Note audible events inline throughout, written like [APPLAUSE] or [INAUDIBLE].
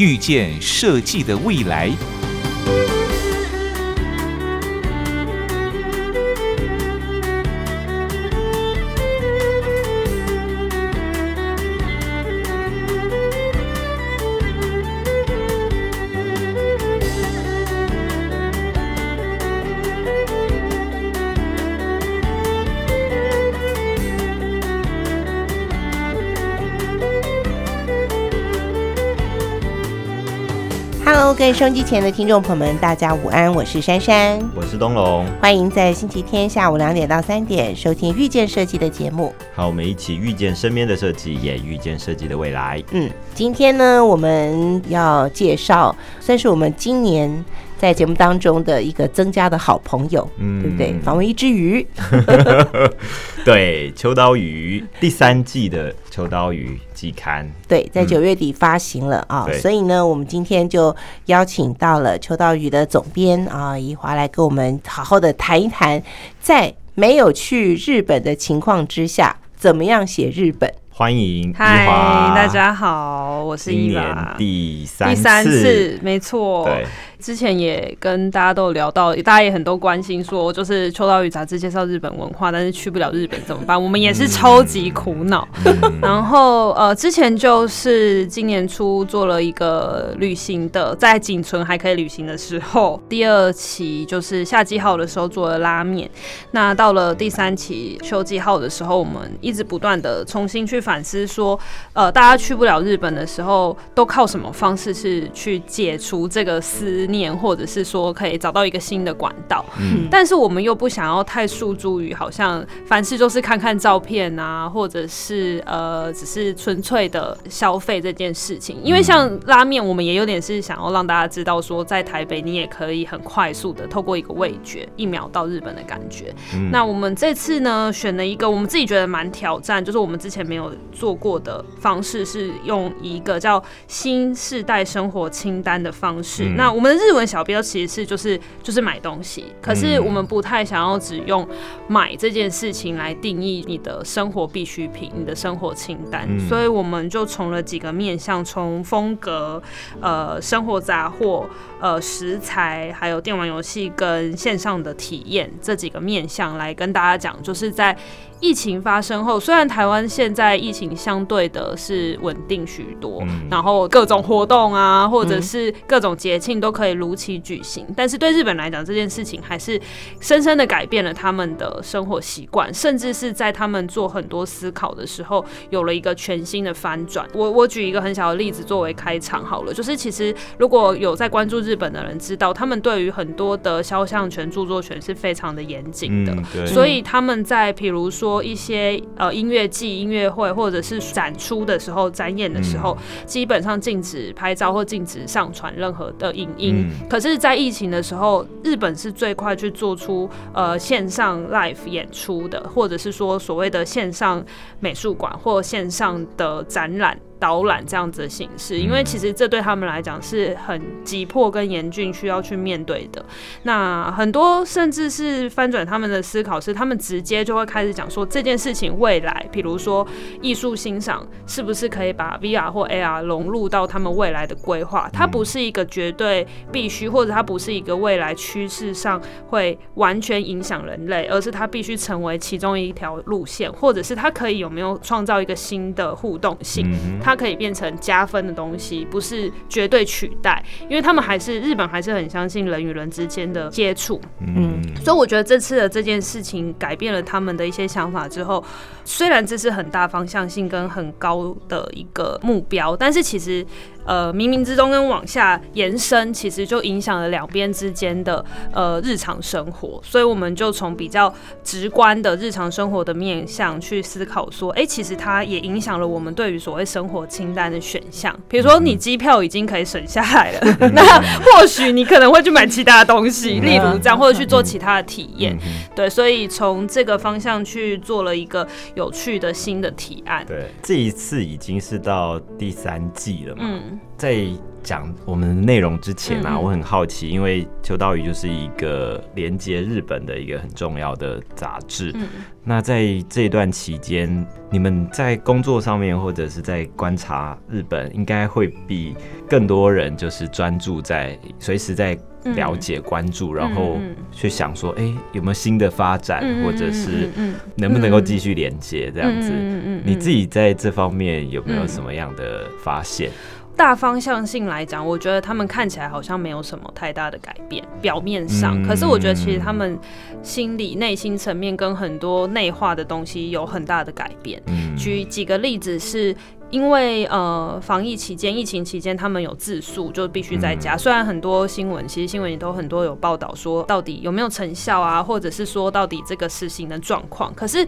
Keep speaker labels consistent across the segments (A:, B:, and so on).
A: 遇见设计的未来。
B: 收音机前的听众朋友们，大家午安，我是珊珊，
C: 我是东龙，
B: 欢迎在星期天下午两点到三点收听遇见设计的节目。
C: 好，我们一起遇见身边的设计，也遇见设计的未来。
B: 嗯，今天呢，我们要介绍，算是我们今年在节目当中的一个增加的好朋友，
C: 嗯
B: 对不对？访问一只鱼，[LAUGHS]
C: 对，秋刀鱼第三季的秋刀鱼季刊，
B: 对，在九月底发行了啊、
C: 对
B: 所以呢，我们今天就邀请到了秋刀鱼的总编啊，怡华来跟我们好好的谈一谈，在没有去日本的情况之下，怎么样写日本。
C: 欢迎
D: 嗨，大家好，我是
C: 今年
D: 伊娃。
C: 第三
D: 第三次，没错。
C: 对，
D: 之前也跟大家都有聊到，大家也很多关心说，就是《秋刀鱼》杂志介绍日本文化，但是去不了日本怎么办？我们也是超级苦恼。然后呃，之前就是今年初做了一个旅行的，在仅存还可以旅行的时候，第二期就是夏季号的时候做了拉面。那到了第三期秋季号的时候，我们一直不断的重新去反思说，呃，大家去不了日本的时候，都靠什么方式是去解除这个思念，或者是说可以找到一个新的管道？
C: 嗯
D: 但是我们又不想要太诉诸于好像凡事就是看看照片啊，或者是呃，只是纯粹的消费这件事情。因为像拉面，我们也有点是想要让大家知道说，在台北你也可以很快速的透过一个味觉，一秒到日本的感觉。
C: 嗯
D: 那我们这次呢，选了一个我们自己觉得蛮挑战，就是我们之前没有做过的方式，是用一个叫新世代生活清单的方式。
C: 嗯
D: 那我们的日文小标其实是就是就是买东西，可是
C: 嗯
D: 我们不太想要只用买这件事情来定义你的生活必需品、你的生活清单，
C: 嗯。
D: 所以我们就从了几个面向，从风格、呃生活杂货、呃食材，还有电玩游戏跟线上的体验这几个面向来跟大家讲，就是在疫情发生后，虽然台湾现在疫情相对的是稳定许多，
C: 嗯
D: 然后各种活动啊，或者
B: 嗯
D: 是各种节庆都可以如期举行，但是对日本来讲，这件事情还是深深的改变了他们的生活习惯，甚至是在他们做很多思考的时候，有了一个全新的翻转。我我举一个很小的例子作为开场好了，就是其实如果有在关注日本的人知道，他们对于很多的肖像权、著作权是非常的严谨的。所以他们在比如说一些呃音乐季、音乐会或者是展出的时候、展演的时候，基本上禁止拍照或禁止上传任何的影音。
C: 嗯
D: 可是，在疫情的时候，日本是最快去做出呃线上 live 演出的，或者是说所谓的线上美术馆或线上的展览。导览这样子的形式，因为其实这对他们来讲是很急迫跟严峻，需要去面对的。那很多甚至是翻转他们的思考，是他们直接就会开始讲说这件事情未来，比如说艺术欣赏是不是可以把 VR 或 AR 融入到他们未来的规划？它不是一个绝对必须，或者它不是一个未来趋势上会完全影响人类，而是它必须成为其中一条路线，或者是它可以有没有创造一个新的互动性？
C: 嗯
D: 它可以变成加分的东西，不是绝对取代，因为他们还是日本还是很相信人与人之间的接触，
C: 嗯。
D: 所以我觉得这次的这件事情改变了他们的一些想法之后，虽然这是很大方向性跟很高的一个目标，但是其实呃冥冥之中跟往下延伸，其实就影响了两边之间的呃日常生活。所以我们就从比较直观的日常生活的面向去思考说，哎、其实它也影响了我们对于所谓生活清单的选项。比如说，你机票已经可以省下来了，[LAUGHS] 那或许你可能会去买其他东西，例如这样，或者去做其他的体验。对，所以从这个方向去做了一个有趣的新的提案。
C: 对，这一次已经是到第三季了嘛。
D: 嗯
C: 在讲我们的内容之前啊，
D: 嗯嗯。
C: 我很好奇，因为秋刀鱼就是一个连接日本的一个很重要的杂志。
D: 嗯。
C: 那在这段期间，你们在工作上面或者是在观察日本，应该会比更多人就是专注在随时在了解、关注，然后去想说，哎、有没有新的发展，
D: 嗯
C: 或者是
D: 嗯
C: 能不能够继续连接这样子。你自己在这方面有没有
D: 嗯。
C: 什么样的发现？
D: 大方向性来讲，我觉得他们看起来好像没有什么太大的改变，表面上。
C: 嗯
D: 可是我觉得其实他们心理、内心层面跟很多内化的东西有很大的改变。
C: 嗯
D: 举几个例子是。因为呃，防疫期间、疫情期间，他们有自诉，就必须在家。虽然很多新闻，其实新闻也都很多有报道说，到底有没有成效啊，或者是说到底这个实行的状况。可是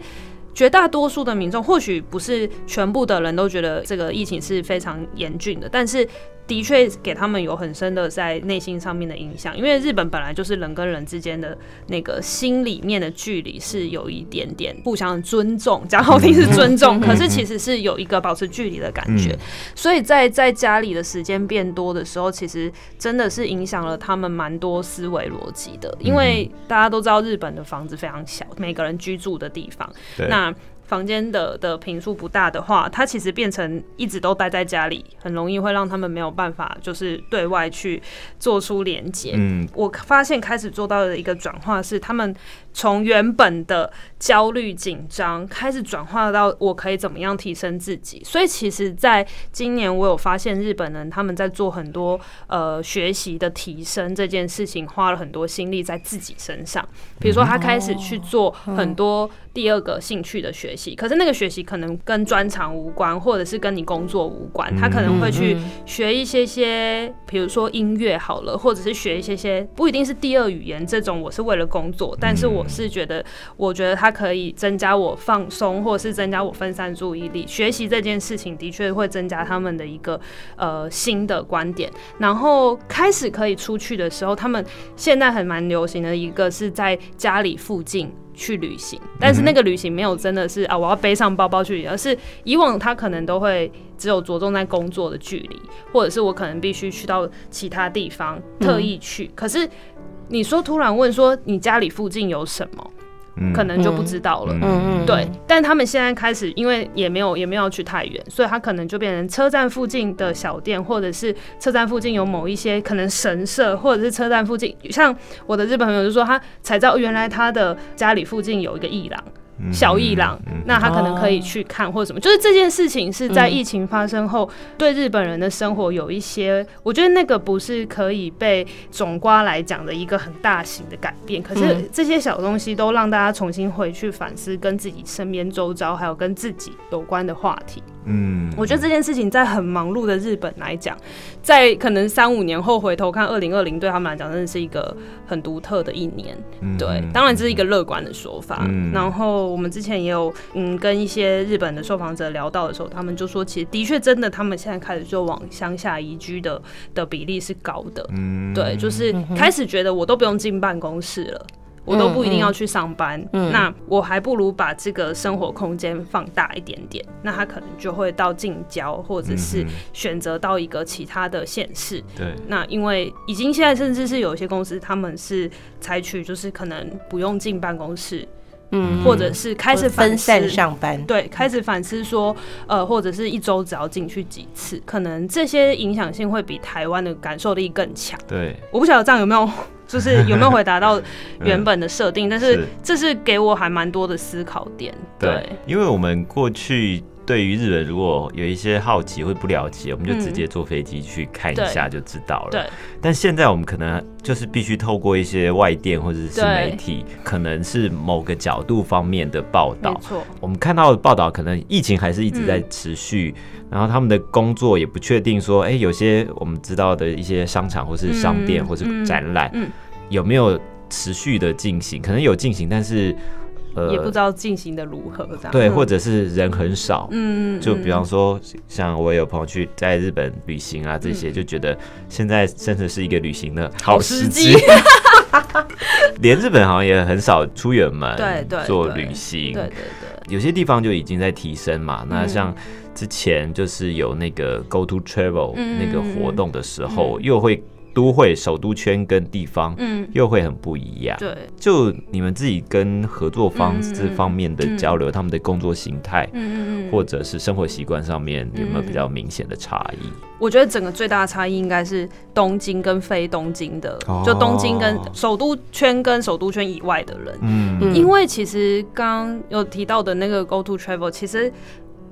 D: 绝大多数的民众，或许不是全部的人都觉得这个疫情是非常严峻的，但是的确给他们有很深的在内心上面的影响。因为日本本来就是人跟人之间的那个心里面的距离是有一点点互相尊重，讲好听是尊重，可是其实是有一个保持距离的感觉。
C: 嗯
D: 所以在在家里的时间变多的时候，其实真的是影响了他们蛮多思维逻辑的。因为大家都知道日本的房子非常小，每个人居住的地方，那房间的的平数不大的话，他其实变成一直都待在家里，很容易会让他们没有办法就是对外去做出连接。
C: 嗯
D: 我发现开始做到的一个转化是，他们从原本的焦虑紧张开始转化到我可以怎么样提升自己。所以其实，在今年我有发现日本人他们在做很多呃学习的提升这件事情，花了很多心力在自己身上。比如说，他开始去做很多第二个兴趣的学习，可是那个学习可能跟专长无关，或者是跟你工作无关，他可能会去学一些些，比如说音乐好了，或者是学一些些不一定是第二语言这种，我是为了工作，但是我是觉得，我觉得它可以增加我放松，或者是增加我分散注意力。学习这件事情的确会增加他们的一个呃新的观点，然后开始可以出去的时候，他们现在很蛮流行的一个是在家里附近。去旅行，但是那个旅行没有真的是啊，我要背上包包去旅行，而是以往他可能都会只有着重在工作的距离，或者是我可能必须去到其他地方特意去。可是你说突然问说你家里附近有什么，
C: 嗯
D: 可能就不知道了。
C: 嗯
B: 嗯
D: 对，但他们现在开始，因为也没有也没有去太远，所以他可能就变成车站附近的小店，或者是车站附近有某一些可能神社，或者是车站附近，像我的日本朋友就说，他才知道原来他的家里附近有一个艺廊。小艺廊，那他可能可以去看或者什么，就是这件事情是在疫情发生后，对日本人的生活有一些，我觉得那个不是可以被总瓜来讲的一个很大型的改变，可是这些小东西都让大家重新回去反思跟自己身边周遭还有跟自己有关的话题。
C: 嗯
D: 我觉得这件事情在很忙碌的日本来讲，在可能三五年后回头看，二零二零对他们来讲真的是一个很独特的一年。对，当然这是一个乐观的说法。
C: 嗯
D: 然后我们之前也有嗯跟一些日本的受访者聊到的时候，他们就说，其实的确真的，他们现在开始就往乡下移居的的比例是高的。
C: 嗯
D: 对，就是开始觉得我都不用进办公室了。我都不一定要去上班，那我还不如把这个生活空间放大一点点。那他可能就会到近郊，或者是
C: 嗯
D: 选择到一个其他的县市。
C: 对
D: 那因为已经现在甚至是有一些公司，他们是采取就是可能不用进办公室，
B: 嗯
D: 或者是开始反思
B: 分散上班，
D: 对，开始反思说，呃，或者是一周只要进去几次，可能这些影响性会比台湾的感受力更强。
C: 对，
D: 我不晓得这样有没有，[LAUGHS] 就是有没有回答到原本的设定，但是 [LAUGHS]
C: 是
D: 这是给我还蛮多的思考点。对，
C: 因为我们过去对于日本如果有一些好奇或不了解，我们就
D: 嗯
C: 直接坐飞机去看一下就知道了。
D: 对，
C: 但现在我们可能就是必须透过一些外电或者是
D: 对
C: 媒体，可能是某个角度方面的报道。
D: 错，
C: 我们看到的报道，可能疫情还是一直在持续，然后他们的工作也不确定说，哎、有些我们知道的一些商场或是商店、
D: 嗯
C: 或是展览、
D: 嗯。
C: 有没有持续的进行？可能有进行，但是呃
D: 也不知道进行的如何这样。
C: 对，
D: 嗯
C: 或者是人很少。
D: 嗯，
C: 就比方
D: 说，
C: 像我有朋友去在日本旅行啊，这些
D: 嗯
C: 就觉得现在真的是一个旅行的好时
D: 机
C: 机。[LAUGHS] 连日本好像也很少出远门，
D: 对对
C: 做旅行。
D: 对对对，
C: 有些地方就已经在提升嘛。那
D: 嗯
C: 像之前就是有那个 Go to Travel
D: 嗯
C: 那个活动的时候，又会都会首都圈跟地方
D: 嗯，
C: 又会很不一样。
D: 对，
C: 就你们自己跟合作方这方面的交流，他们的工作形态。
D: 嗯嗯嗯，
C: 或者是生活习惯上面有没有比较明显的差异？
D: 我觉得整个最大的差异应该是东京跟非东京的，
C: 哦
D: 就东京跟首都圈跟首都圈以外的人，
C: 嗯
B: 嗯
D: 因为其实刚刚有提到的那个 Go to Travel，其实。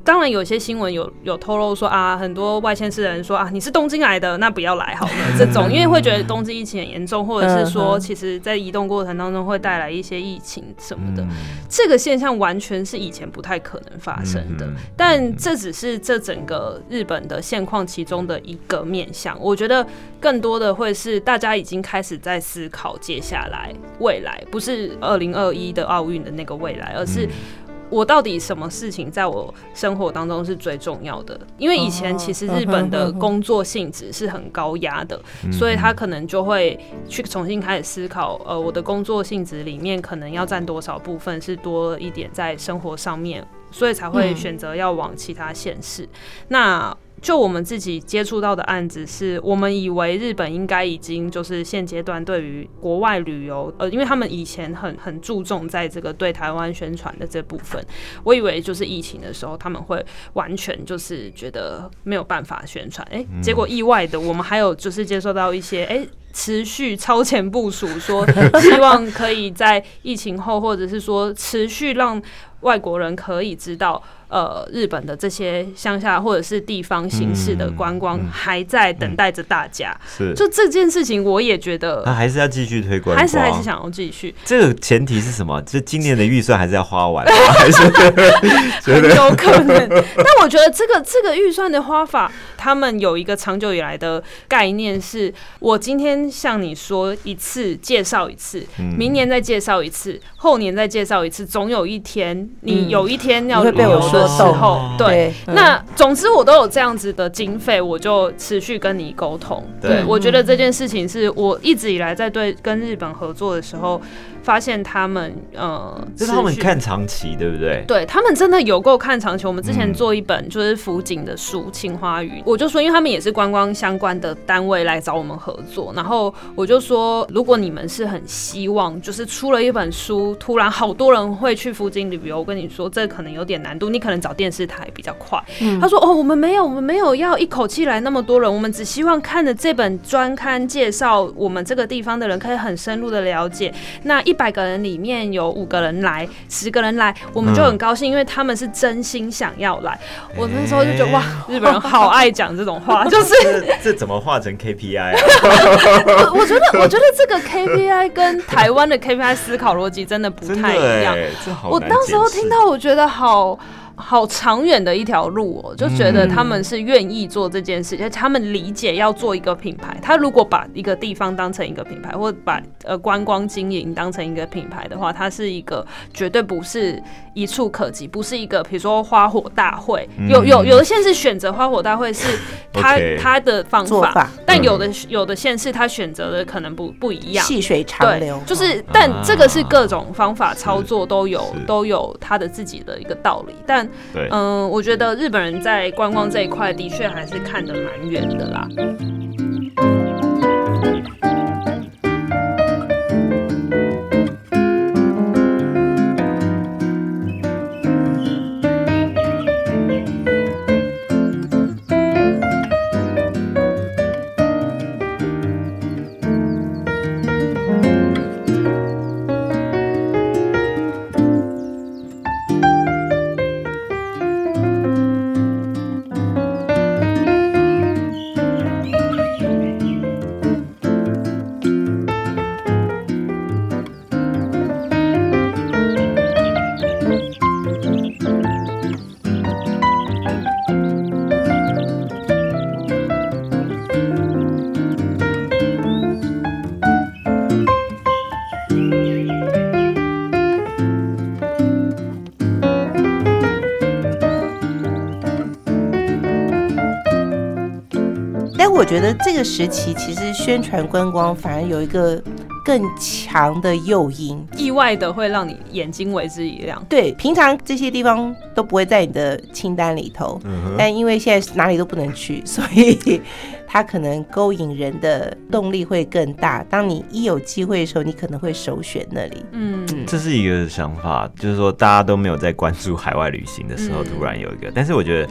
D: 当然，有些新闻有有透露说啊，很多外县市的人说啊，你是东京来的，那不要来好了。这种，因为会觉得东京疫情很严重，或者是说，其实在移动过程当中会带来一些疫情什么的。
C: 嗯
D: 这个现象完全是以前不太可能发生的，
C: 嗯
D: 但这只是这整个日本的现况其中的一个面向。我觉得更多的会是大家已经开始在思考接下来未来，不是二零二一的奥运的那个未来，而是。我到底什么事情在我生活当中是最重要的？因为以前其实日本的工作性质是很高压的，所以他可能就会去重新开始思考，呃，我的工作性质里面可能要占多少部分是多一点在生活上面，所以才会选择要往其他县市。那就我们自己接触到的案子是，我们以为日本应该已经就是现阶段对于国外旅游，呃，因为他们以前很很注重在这个对台湾宣传的这部分，我以为就是疫情的时候他们会完全就是觉得没有办法宣传，哎、结果意外的我们还有就是接受到一些哎。持续超前部署，说 [LAUGHS] 希望可以在疫情后，或者是说持续让外国人可以知道，呃，日本的这些乡下或者是地方形式的观光还在等待着大家。
C: 是，
D: 就这件事情，我也觉得
C: 他还是要继续推广，
D: 还是还是想要继续，
C: 这个前提是什么？就今年的预算还是要花完吗，[LAUGHS] 还是
D: 很有可能。但我觉得这个这个预算的花法，他们有一个长久以来的概念是，我今天向你说一次，介绍一次，
C: 嗯
D: 明年再介绍一次，后年再介绍一次，总有一天你
B: 嗯
D: 有一天要
B: 被我
D: 旅游的时候，对。那总之我都有这样子的经费，我就持续跟你沟通。
C: 对。
D: 对我觉得这件事情是我一直以来在对跟日本合作的时候，发现他们呃，
C: 就是他们看长期，对不对？
D: 对他们真的有够看长期。我们之前
C: 嗯
D: 做一本就是辅警的书《青花鱼》，我就说，因为他们也是观光相关的单位来找我们合作，然后我就说，如果你们是很希望，就是出了一本书，突然好多人会去福景旅游，我跟你说，这可能有点难度，你可能找电视台比较快。他说：“哦，我们没有，我们没有要一口气来那么多人，我们只希望看着这本专刊介绍我们这个地方的人，可以很深入的了解。那一百个人里面有五个人来，十个人来，我们就很高兴，因为他们是真心想要来。我那时候就觉得哇，日本人好爱讲这种话，就是
C: 这这怎么化成 KPI 啊？
D: 我 [LAUGHS] 我觉得，我觉得这个 KPI 跟台湾的 KPI 思考逻辑真的不太一样。我当时候听到，我觉得好好长远的一条路哦，就觉得他们是愿意做这件事，而且他们理解要做一个品牌。他如果把一个地方当成一个品牌，或者把呃观光经营当成一个品牌的话，它是一个绝对不是一触可及，不是一个比如说花火大会。有有有的县市选择花火大会是他他的方法，但有的有的县市他选择的可能不不一样。
B: 细水长流
D: 对，，就是，但这个是
C: 啊
D: 各种方法操作都有都有他的自己的一个道理，但
C: 对，
D: 嗯、我觉得日本人在观光这一块的确还是看得蛮远的啦。
B: 觉得这个时期其实宣传观光反而有一个更强的诱因。
D: 意外的会让你眼睛为之一亮。
B: 对，平常这些地方都不会在你的清单里头，
C: 嗯
B: 但因为现在哪里都不能去，所以它可能勾引人的动力会更大。当你一有机会的时候，你可能会首选那里。
D: 嗯，
C: 这是一个想法，就是说大家都没有在关注海外旅行的时候，
D: 嗯
C: 突然有一个，但是我觉得。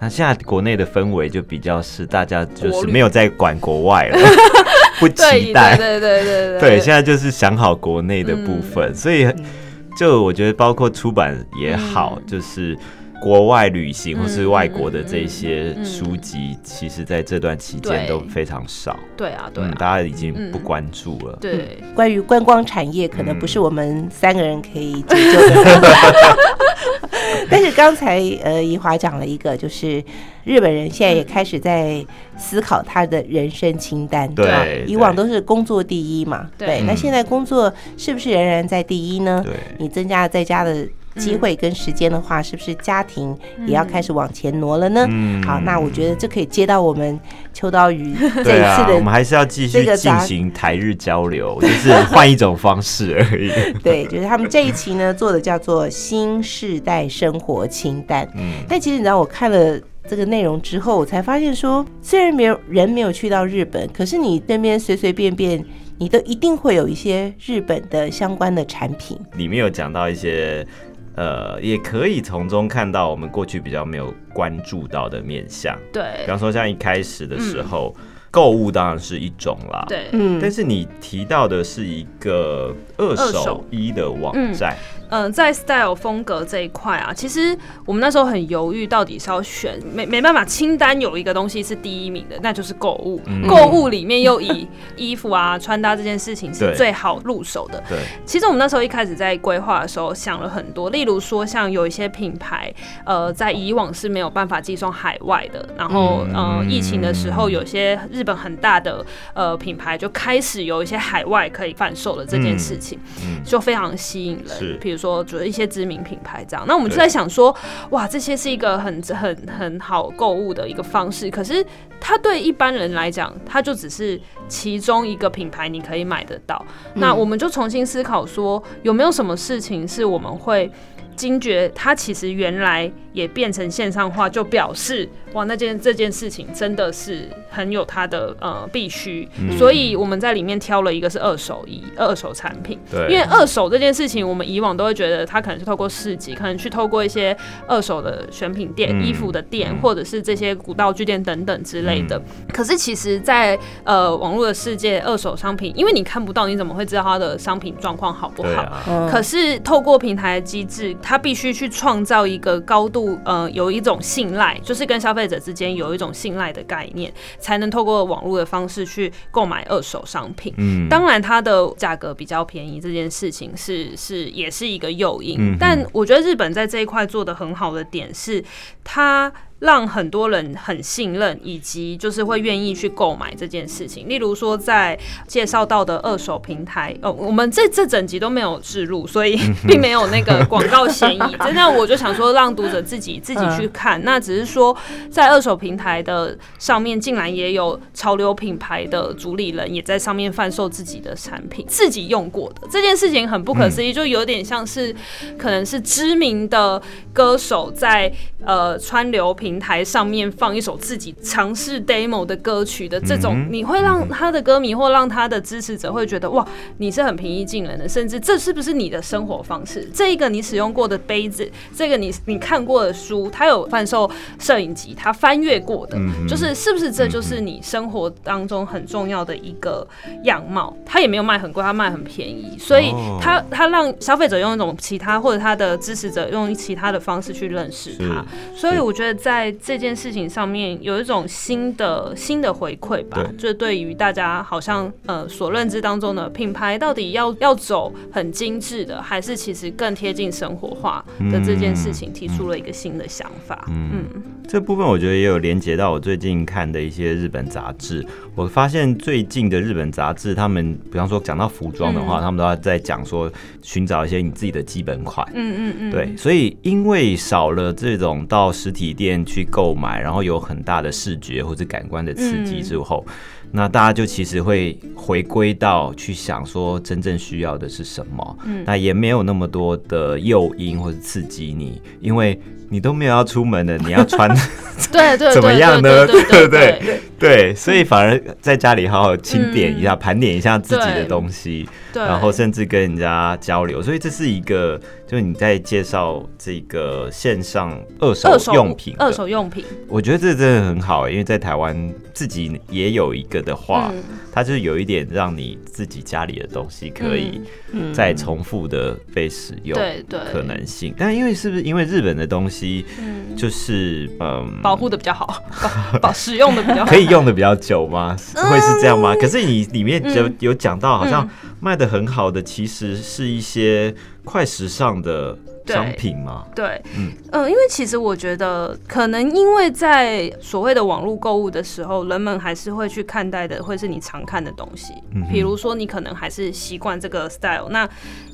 C: 那现在国内的氛围就比较是大家就是没有在管国外了，[LAUGHS] 不期待。
D: 对对对对
C: 对，现在就是想好国内的部分，所以就我觉得包括出版也好，
D: 嗯。
C: 就是国外旅行或是
D: 嗯
C: 外国的这些
D: 嗯嗯
C: 书籍，其实在这段期间都非常少，
D: 对啊对
C: 大家已经不关注了。
D: 对。
B: 关于观光产业，可能不
C: 嗯
B: 是我们三个人可以解救的。[LAUGHS] 但是刚才呃，怡华讲了一个，就是日本人现在也开始在思考他的人生清单。
C: 对
B: 啊
C: 对
B: 以往都是工作第一嘛，
D: 对
B: 对。那
C: 嗯
B: 现在工作是不是仍然在第一呢？
C: 对，
B: 你增加了在家的机会跟时间的话，是不是家庭也要开始往前挪了呢？
C: 嗯
B: 好，那我觉得这可以接到我们秋刀鱼 [LAUGHS] 这一次的
C: 我们还是要继续进行台日交流，就是换一种方式而已。[LAUGHS]
B: 对，就是他们这一期呢做的叫做新世代生活清单。
C: 嗯，
B: 但其实你知道，我看了这个内容之后，我才发现说，虽然没有人没有去到日本，可是你那边随随便便，你都一定会有一些日本的相关的产品。
C: 里面有讲到一些。呃，也可以从中看到我们过去比较没有关注到的面相，
D: 对。
C: 比方说像一开始的时候，购物当然是一种啦，。
D: 对，
B: 嗯。
C: 但是你提到的是一个二手
D: 二手。
C: 衣的网站，
D: 嗯，在 style 风格这一块啊，其实我们那时候很犹豫，到底是要选没没办法，清单有一个东西是第一名的，那就是购物。
C: 嗯。
D: 购物里面又以 [LAUGHS] 衣服啊、穿搭这件事情是最好入手的。
C: 对，
D: 其实我们那时候一开始在规划的时候想了很多，例如说像有一些品牌，呃，在以往是没有办法寄送海外的，然后、呃，疫情的时候，有些日本很大的呃品牌就开始有一些海外可以贩售的这件事情，
C: 嗯。
D: 就非常吸引
C: 是。
D: 人。比如说，就是一些知名品牌这样，那我们就在想说，哇，这些是一个很很很好购物的一个方式，可是它对一般人来讲，它就只是其中一个品牌，你可以买得到。那我们就重新思考说，有没有什么事情是我们会惊觉，它其实原来也变成线上化，就表示哇，那件这件事情真的是很有它的呃必须。所以我们在里面挑了一个是二手衣、二手产品。
C: 对，
D: 因为二手这件事情，我们以往都会觉得它可能是透过市集，可能去透过一些二手的选品店、
C: 嗯
D: 衣服的店，
C: 嗯
D: 或者是这些古道具店等等之类的。可是其实在，呃网络的世界，二手商品，因为你看不到，你怎么会知道它的商品状况好不好？可是透过平台的机制，它必须去创造一个高度呃有一种信赖，就是跟消费者之间有一种信赖的概念，才能透过网络的方式去购买二手商品。
C: 嗯，
D: 当然，它的价格比较便宜这件事情是是也是一个诱因，
C: 嗯
D: 但我觉得日本在这一块做的很好的点是，它让很多人很信任，以及就是会愿意去购买这件事情。例如说，在介绍到的二手平台，哦，我们这这整集都没有置入，所以 [LAUGHS] 并没有那个广告嫌疑。真的，我就想说让读者自己 [LAUGHS] 自己去看。那只是说，在二手平台的上面，竟然也有潮流品牌的主理人也在上面贩售自己的产品，自己用过的这件事情很不可思议，就有点像是可能是知名的歌手在呃川流平台上面放一首自己尝试 demo 的歌曲的这种，你会让他的歌迷或让他的支持者会觉得哇，你是很平易近人的，甚至这是不是你的生活方式？这一个你使用过的杯子，这个你你看过的书，他有贩售摄影集，他翻阅过的，就是是不是这就是你生活当中很重要的一个样貌？他也没有卖很贵，他卖很便宜，所以
C: 哦
D: 它它让消费者用一种其他或者他的支持者用其他的方式去认识他。所以我觉得在这件事情上面有一种新的新的回馈吧，
C: 对
D: 就对于大家好像呃所认知当中的品牌到底要要走很精致的，还是其实更贴近生活化的这件事情，提出了一个新的想法。嗯
C: 这部分我觉得也有连接到我最近看的一些日本杂志。我发现最近的日本杂志，他们比方说讲到服装的话，
D: 嗯
C: 他们都要在讲说寻找一些你自己的基本款。
D: 嗯嗯嗯，
C: 对，所以因为少了这种到实体店去购买，然后有很大的视觉或者感官的刺激
D: 嗯。
C: 之后，那大家就其实会回归到去想说真正需要的是什么。
D: 嗯。
C: 那也没有那么多的诱因或者刺激你，因为你都没有要出门的，你要穿 [LAUGHS] [LAUGHS]
D: 对对，
C: 怎么样呢？
D: 对
C: 对不对
D: 对
C: 对，所以反而在家里好好清点一下、盘点一下自己的东西，然后甚至跟人家交流，所以这是一个，就是你在介绍这个线上二手用品的。
D: 二手用品，
C: 我觉得这真的很好，因为在台湾自己也有一个的话，
D: 嗯。
C: 它就是有一点让你自己家里的东西可以
B: 嗯
C: 再重复的被使用，
D: 对对。
C: 可能性。但因为是不是因为日本的东西
D: 嗯
C: 就是嗯
D: 保护的比较好，[LAUGHS] 保 [LAUGHS] 保使用的比较好
C: 可。以用的比较久吗？会是这样吗？可是你里面有
D: 嗯
C: 有讲到，好像
D: 嗯
C: 卖的很好的，其实是一些快时尚的商品嘛？
D: 对，
C: 嗯
D: 嗯因为其实我觉得，可能因为在所谓的网络购物的时候，人们还是会去看待的，会是你常看的东西。
C: 嗯
D: 比如说，你可能还是习惯这个 style，那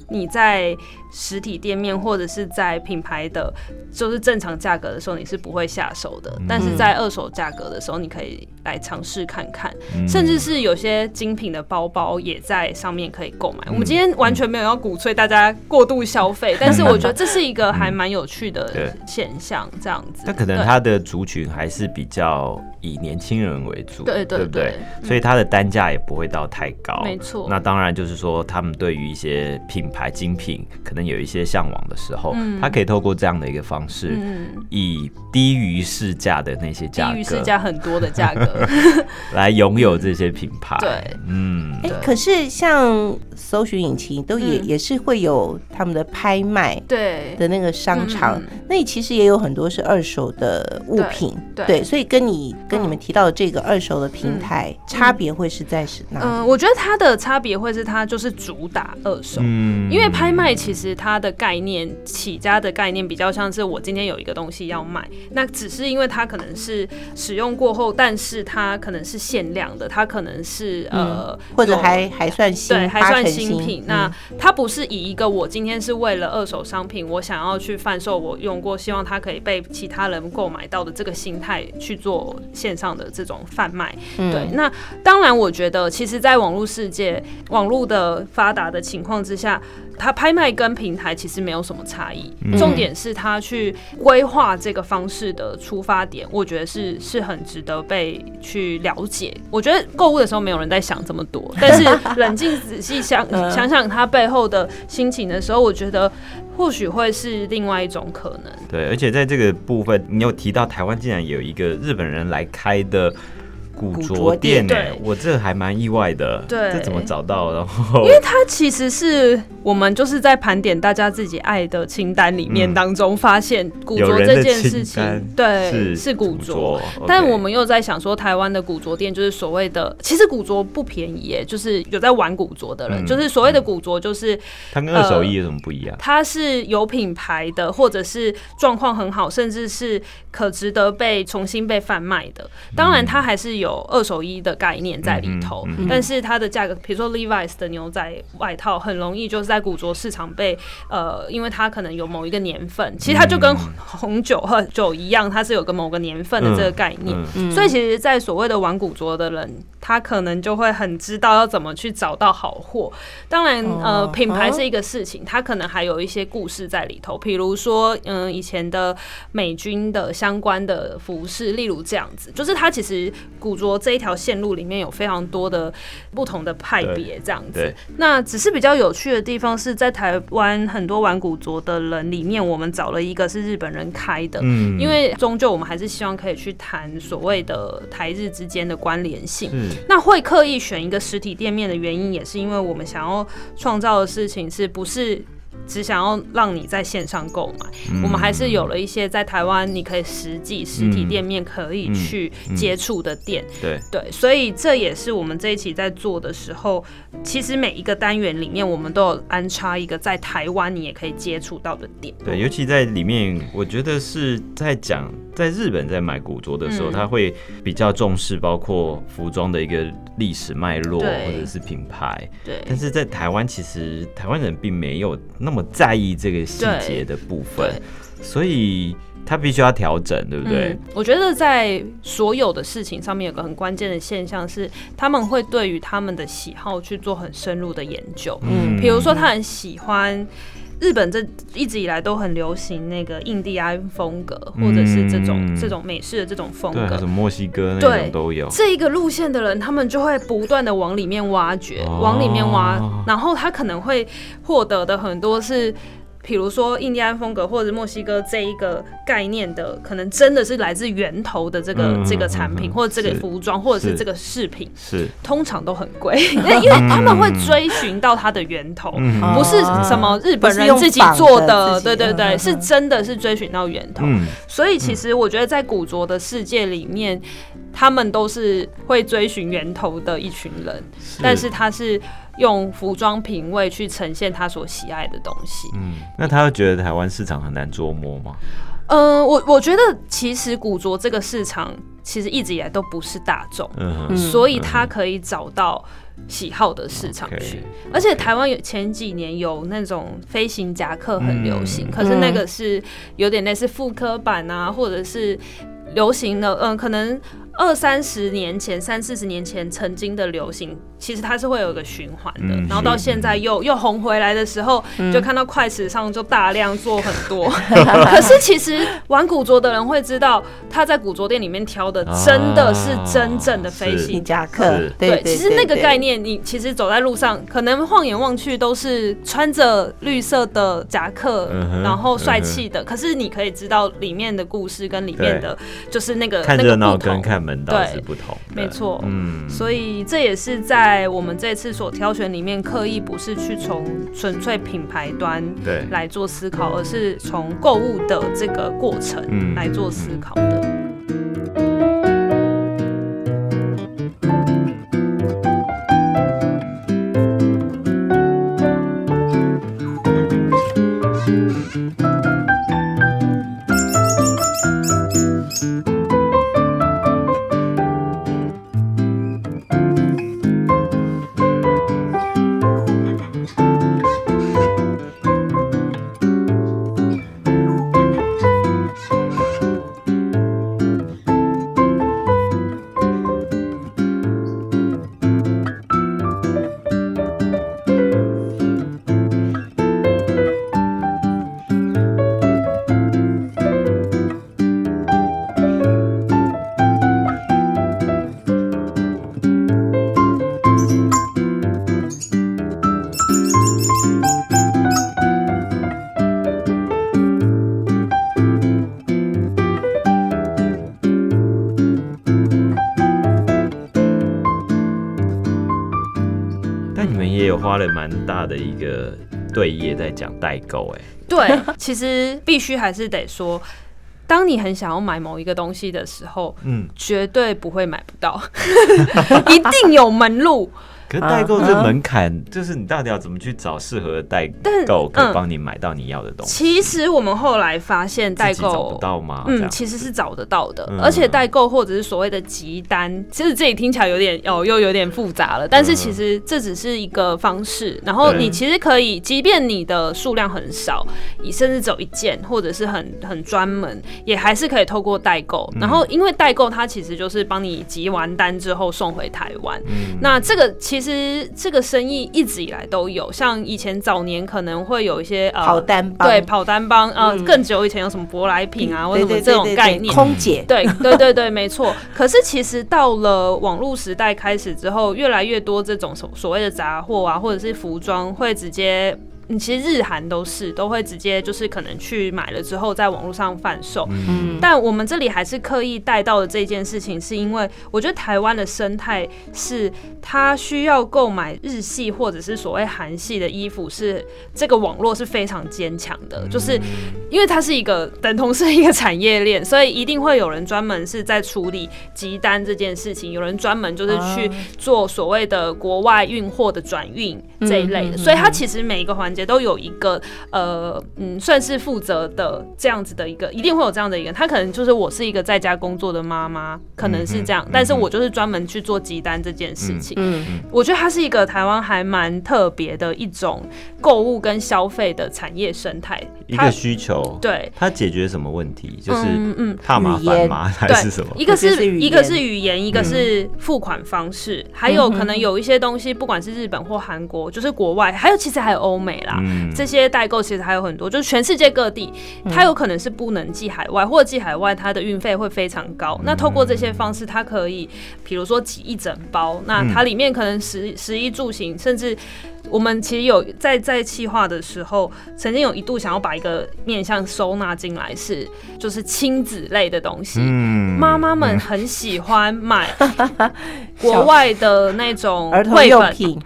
D: 你在实体店面或者是在品牌的，就是正常价格的时候，你是不会下手的。但是在二手价格的时候，你可以来尝试看看，
C: 嗯。
D: 甚至是有些精品的包包也在上面可以购买。我们今天完全没有要鼓吹大家过度消费，[LAUGHS] 但是我觉得这是一个还蛮有趣的 [LAUGHS] 现象，这样子。
C: 那可能
D: 对
C: 它的族群还是比较以年轻人为主，
D: 对对
C: 不对？所以它的单价也不会到太高，
D: 没错。
C: 那当然就是说，他们对于一些品牌精品可能有一些向往的时候，
D: 嗯。
C: 他可以透过这样的一个方式，
D: 嗯，
C: 以低于市价的那些价格低
D: 于市价很多的价格。[LAUGHS]
C: 来拥有这些品牌。
D: 对，
C: 嗯，
B: 哎、可是像搜寻引擎都也、
D: 嗯。
B: 也是会有他们的拍卖
D: 对。
B: 的那个商场，
D: 嗯。
B: 那里其实也有很多是二手的物品，
D: 对对
B: 所以跟你跟你们提到的这个二手的平台、差别会是在是哪里？
D: 嗯，我觉得它的差别会是它就是主打二手。
C: 嗯。
D: 因为拍卖其实它的概念起家的概念比较像是我今天有一个东西要卖，那只是因为它可能是使用过后，但是它可能是限量的，它可能是呃
B: 或者还还算新，
D: 对，还算新品。
B: 嗯
D: 那它不是以一个我今天是为了二手商品，我想要去贩售我用过，希望它可以被其他人购买到的这个心态去做线上的这种贩卖。
B: 嗯
D: 对，那当然，我觉得其实，在网络世界、网络的发达的情况之下，它拍卖跟平台其实没有什么差异。
C: 嗯
D: 重点是它去规划这个方式的出发点，我觉得是是很值得被去了解。我觉得购物的时候没有人在想这么多，但是 [LAUGHS] 冷静仔细想
B: 嗯
D: 想想他背后的心情的时候，我觉得或许会是另外一种可能。
C: 对，而且在这个部分，你有提到台湾竟然有一个日本人来开的古
B: 古着
C: 着店
D: 对，
C: 我这还蛮意外的。
D: 对
C: 这怎么找到？然后
D: 因为它其实是我们就是在盘点大家自己爱的清单里面
C: 嗯
D: 当中发现古着这件事情，对，
C: 是
D: 是古着。
C: 着，
D: 但我们又在想说，台湾的古着店就是所谓的，其实古着不便宜耶，就是有在玩古着的人，
C: 嗯
D: 就是所谓的古着，就是
C: 它跟二手衣有什么不一样？
D: 它是有品牌的，或者是状况很好，甚至是可值得被重新被贩卖的。当然，它还是有二手衣的概念在里头，
C: 嗯嗯嗯
D: 但是它的价格，比如说 Levi's 的牛仔外套，很容易就是在古着市场被呃，因为它可能有某一个年份，其实它就跟红酒和酒一样，它是有个某个年份的这个概念。
C: 嗯。
D: 所以其实，在所谓的玩古着的人，他可能就会很知道要怎么去找到好货。当然，呃
B: 哦，
D: 品牌是一个事情，它可能还有一些故事在里头，比如说，嗯，以前的美军的相关的服饰，例如这样子，就是它其实古着这一条线路里面有非常多的不同的派别，这样子。那只是比较有趣的地方是在台湾很多玩古着的人里面，我们找了一个是日本人开的，
C: 嗯
D: 因为终究我们还是希望可以去谈所谓的台日之间的关联性。
C: 是
D: 那会刻意选一个实体店面的原因，也是因为我们想要创造的事情是不是？只想要让你在线上购买，
C: 嗯。
D: 我们还是有了一些在台湾你可以实际实体店面可以
C: 嗯
D: 去接触的店，
C: 对。
D: 对，所以这也是我们这一期在做的时候，其实每一个单元里面我们都有安插一个在台湾你也可以接触到的店，
C: 对，尤其在里面，我觉得是在讲在日本在买古着的时候，
D: 嗯。
C: 他会比较重视包括服装的一个历史脉络或者是品牌，
D: 对，
C: 但是在台湾其实台湾人并没有那么在意这个细节的部分，所以他必须要调整，对不对？
D: 嗯？我觉得在所有的事情上面有个很关键的现象是，他们会对于他们的喜好去做很深入的研究。
B: 嗯。
D: 比如说，他很喜欢日本这一直以来都很流行那个印第安风格，或者是这种、
C: 嗯
D: 这种美式的这种风
C: 对，
D: 格
C: 什。么墨西哥那
D: 对
C: 种都有。
D: 这一个路线的人，他们就会不断的往里面挖掘，
C: 哦
D: 往里面挖，然后他可能会获得的很多是。比如说印第安风格或者墨西哥这一个概念的，可能真的是来自源头的这个、
C: 嗯
D: 这个产品，
C: 嗯
D: 或者这个服装，或者是
C: 是
D: 这个饰品，
C: 是，
D: 通常都很贵，因 [LAUGHS] 为 [LAUGHS] 因为他们会追寻到它的源头，
C: 嗯。
D: 不是什么日本人自己做的，对对对，是真的是追寻到源头。
C: 嗯，
D: 所以其实我觉得在古着的世界里面，他们都是会追寻源头的一群人，但是他是用服装品味去呈现他所喜爱的东西。
C: 嗯，那他会觉得台湾市场很难捉摸吗？
D: 嗯、我我觉得其实古着这个市场其实一直以来都不是大众，
C: 嗯，
D: 所以他可以找到喜好的市场去。而且台湾有前几年有那种飞行夹克很流行，
C: 嗯
D: 可是那个是有点类似复刻版啊，或者是流行的，嗯，可能。二三十年前、三四十年前曾经的流行，其实它是会有一个循环的，
C: 嗯
D: 然后到现在又又红回来的时候，就看到快时尚就大量做很多。[LAUGHS] 可是其实玩古着的人会知道，他在古着店里面挑的真的是真正的飞
C: 是
D: 行
B: 夹克
C: 是，
B: 对，
D: 其实那个概
B: 念，
D: 你其实走在路上，可能晃眼望去都是穿着绿色的夹克，
C: 嗯
D: 然后帅气的。可是你可以知道里面的故事跟里面的，就是那个
C: 看
D: 那个不同
C: 热闹跟。看门是不同的，
D: 没错。
C: 嗯，
D: 所以这也是在我们这次所挑选里面，刻意不是去从纯粹品牌端
C: 对，
D: 来做思考，而是从购物的这个过程
C: 嗯。
D: 来做思考的。
C: 但大的一个对业在讲代购，哎，
D: 对，[LAUGHS] 其实必须还是得说，当你很想要买某一个东西的时候，
C: 嗯，
D: 绝对不会买不到，[LAUGHS] 一定有门路。
C: 可是代购这门槛，就是你到底要怎么去找适合的代购，可以帮你买到你要的东西？
D: 其实我们后来发现，代购
C: 找到吗？
D: 嗯，其实是找得到的，
C: 嗯
D: 而且代购或者是所谓的集单，其实这里听起来有点哦，又有点复杂了。但是其实这只是一个方式，然后你其实可以，即便你的数量很少，你甚至只有一件，或者是很很专门，也还是可以透过代购。然后因为代购它其实就是帮你集完单之后送回台湾，
C: 嗯
D: 那这个其实这个生意一直以来都有，像以前早年可能会有一些呃
B: 跑单帮
D: 对跑单帮呃、
B: 嗯
D: 更久以前有什么舶来品啊，或者这种概念。
B: 空姐，
D: 对对对对，没错。[LAUGHS] 可是其实到了网络时代开始之后，越来越多这种所所谓的杂货啊，或者是服装会直接。嗯，其实日韩都是都会直接就是可能去买了之后在网络上贩售，
B: 嗯，
D: 但我们这里还是刻意带到的这件事情，是因为我觉得台湾的生态是它需要购买日系或者是所谓韩系的衣服，是这个网络是非常坚强的，就是因为它是一个等同是一个产业链，所以一定会有人专门是在处理集单这件事情，有人专门就是去做所谓的国外运货的转运这一类的，所以它其实每一个环节都有一个呃嗯，算是负责的这样子的一个，一定会有这样的一个人，他可能就是我是一个在家工作的妈妈，可能是这样，但是我就是专门去做集单这件事情。
B: 嗯嗯，
D: 我觉得它是一个台湾还蛮特别的一种购物跟消费的产业生态，
C: 一个需求，
D: 对。
C: 它解决什么问题？就是
D: 嗯嗯
C: 怕麻烦吗？[LAUGHS] 还，是什么？
D: 一个
B: 是
D: 是一个是语言，一个是付款方式，还有可能有一些东西，不管是日本或韩国，就是国外，还有其实还有欧美啦。
C: 嗯
D: 这些代购其实还有很多，就是全世界各地，它有可能是不能寄海外，或者寄海外它的运费会非常高。那透过这些方式，它可以，比如说寄一整包，那它里面可能食食衣住行，甚至我们其实有在在企划的时候，曾经有一度想要把一个面向收纳进来，是就是亲子类的东西。
C: 嗯
D: 妈妈们很喜欢买国外的那种绘本。
B: 用品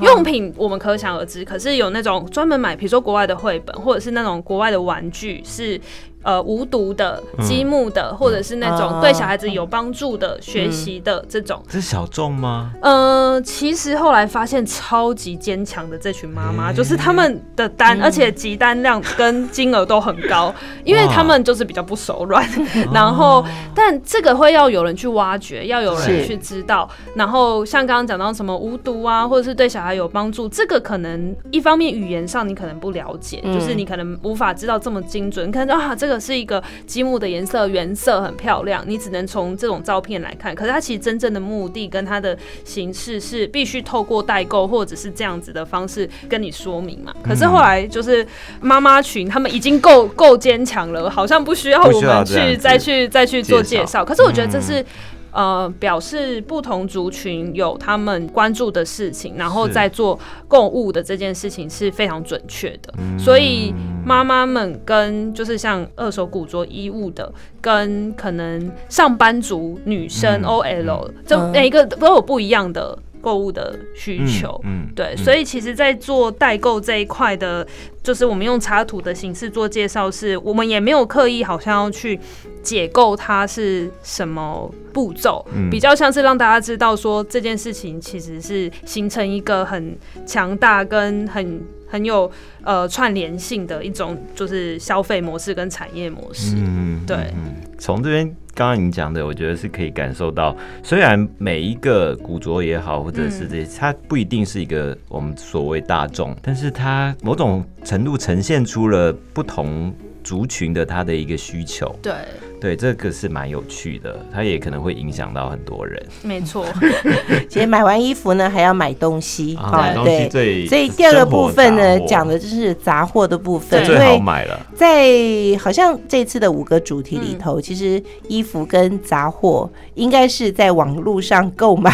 D: 用品我们可想而知，可是有那种专门买，比如说国外的绘本，或者是那种国外的玩具，是呃无毒的、积木的，或者是那种
B: 啊
D: 对小孩子有帮助的学习的这种。
C: 这是小众吗？
D: 呃，其实后来发现超级坚强的这群妈妈，
C: 欸
D: 就是他们的单，而且集单量跟金额都很高，[LAUGHS] 因为他们就是比较不手软。[LAUGHS] 然后，但这个会要有人去挖掘，要有人去知道。然后像刚刚讲到什么无毒啊，或者是对小孩有帮助，这个可能一方面语言上你可能不了解，
B: 嗯
D: 就是你可能无法知道这么精准，你可能啊这个是一个积木的颜色，原色很漂亮，你只能从这种照片来看。可是它其实真正的目的跟它的形式是必须透过代购或者是这样子的方式跟你说明嘛。可是后来就是妈妈群他们已经够够坚强了，好像不需要我们去再去再去做
C: 介绍。
D: 可是我觉得这是。呃，表示不同族群有他们关注的事情，然后
C: 是。
D: 在做购物的这件事情是非常准确的。
C: 嗯。
D: 所以妈妈们跟就是像二手古着衣物的，跟可能上班族女生
C: 嗯。
D: OL，就
B: 嗯。
D: 每一个都有不一样的购物的需求。
C: 嗯，
D: 对，
C: 嗯。
D: 所以其实，在做代购这一块的，就是我们用插图的形式做介绍是，我们也没有刻意好像要去解构它是什么步骤，
C: 嗯。
D: 比较像是让大家知道说这件事情其实是形成一个很强大跟很很有呃串联性的一种就是消费模式跟产业模式。
C: 嗯
D: 对。
C: 嗯。从这边刚刚你讲的，我觉得是可以感受到，虽然每一个古着也好，或者是这些，它不一定是一个我们所谓大众，但是它某种程度呈现出了不同族群的他的一个需求。
D: 对，
C: 对，这个是蛮有趣的，它也可能会影响到很多人
D: 没错。[LAUGHS]
B: 其实买完衣服呢，还要买东西
C: 啊，买东西
B: 对。
C: 最
B: 所以第二个部分呢讲的就是杂货的部分，
C: 这最好买了。
B: 在好像这次的五个主题里
D: 嗯
B: 头，其实衣服跟杂货应该是在网络上购买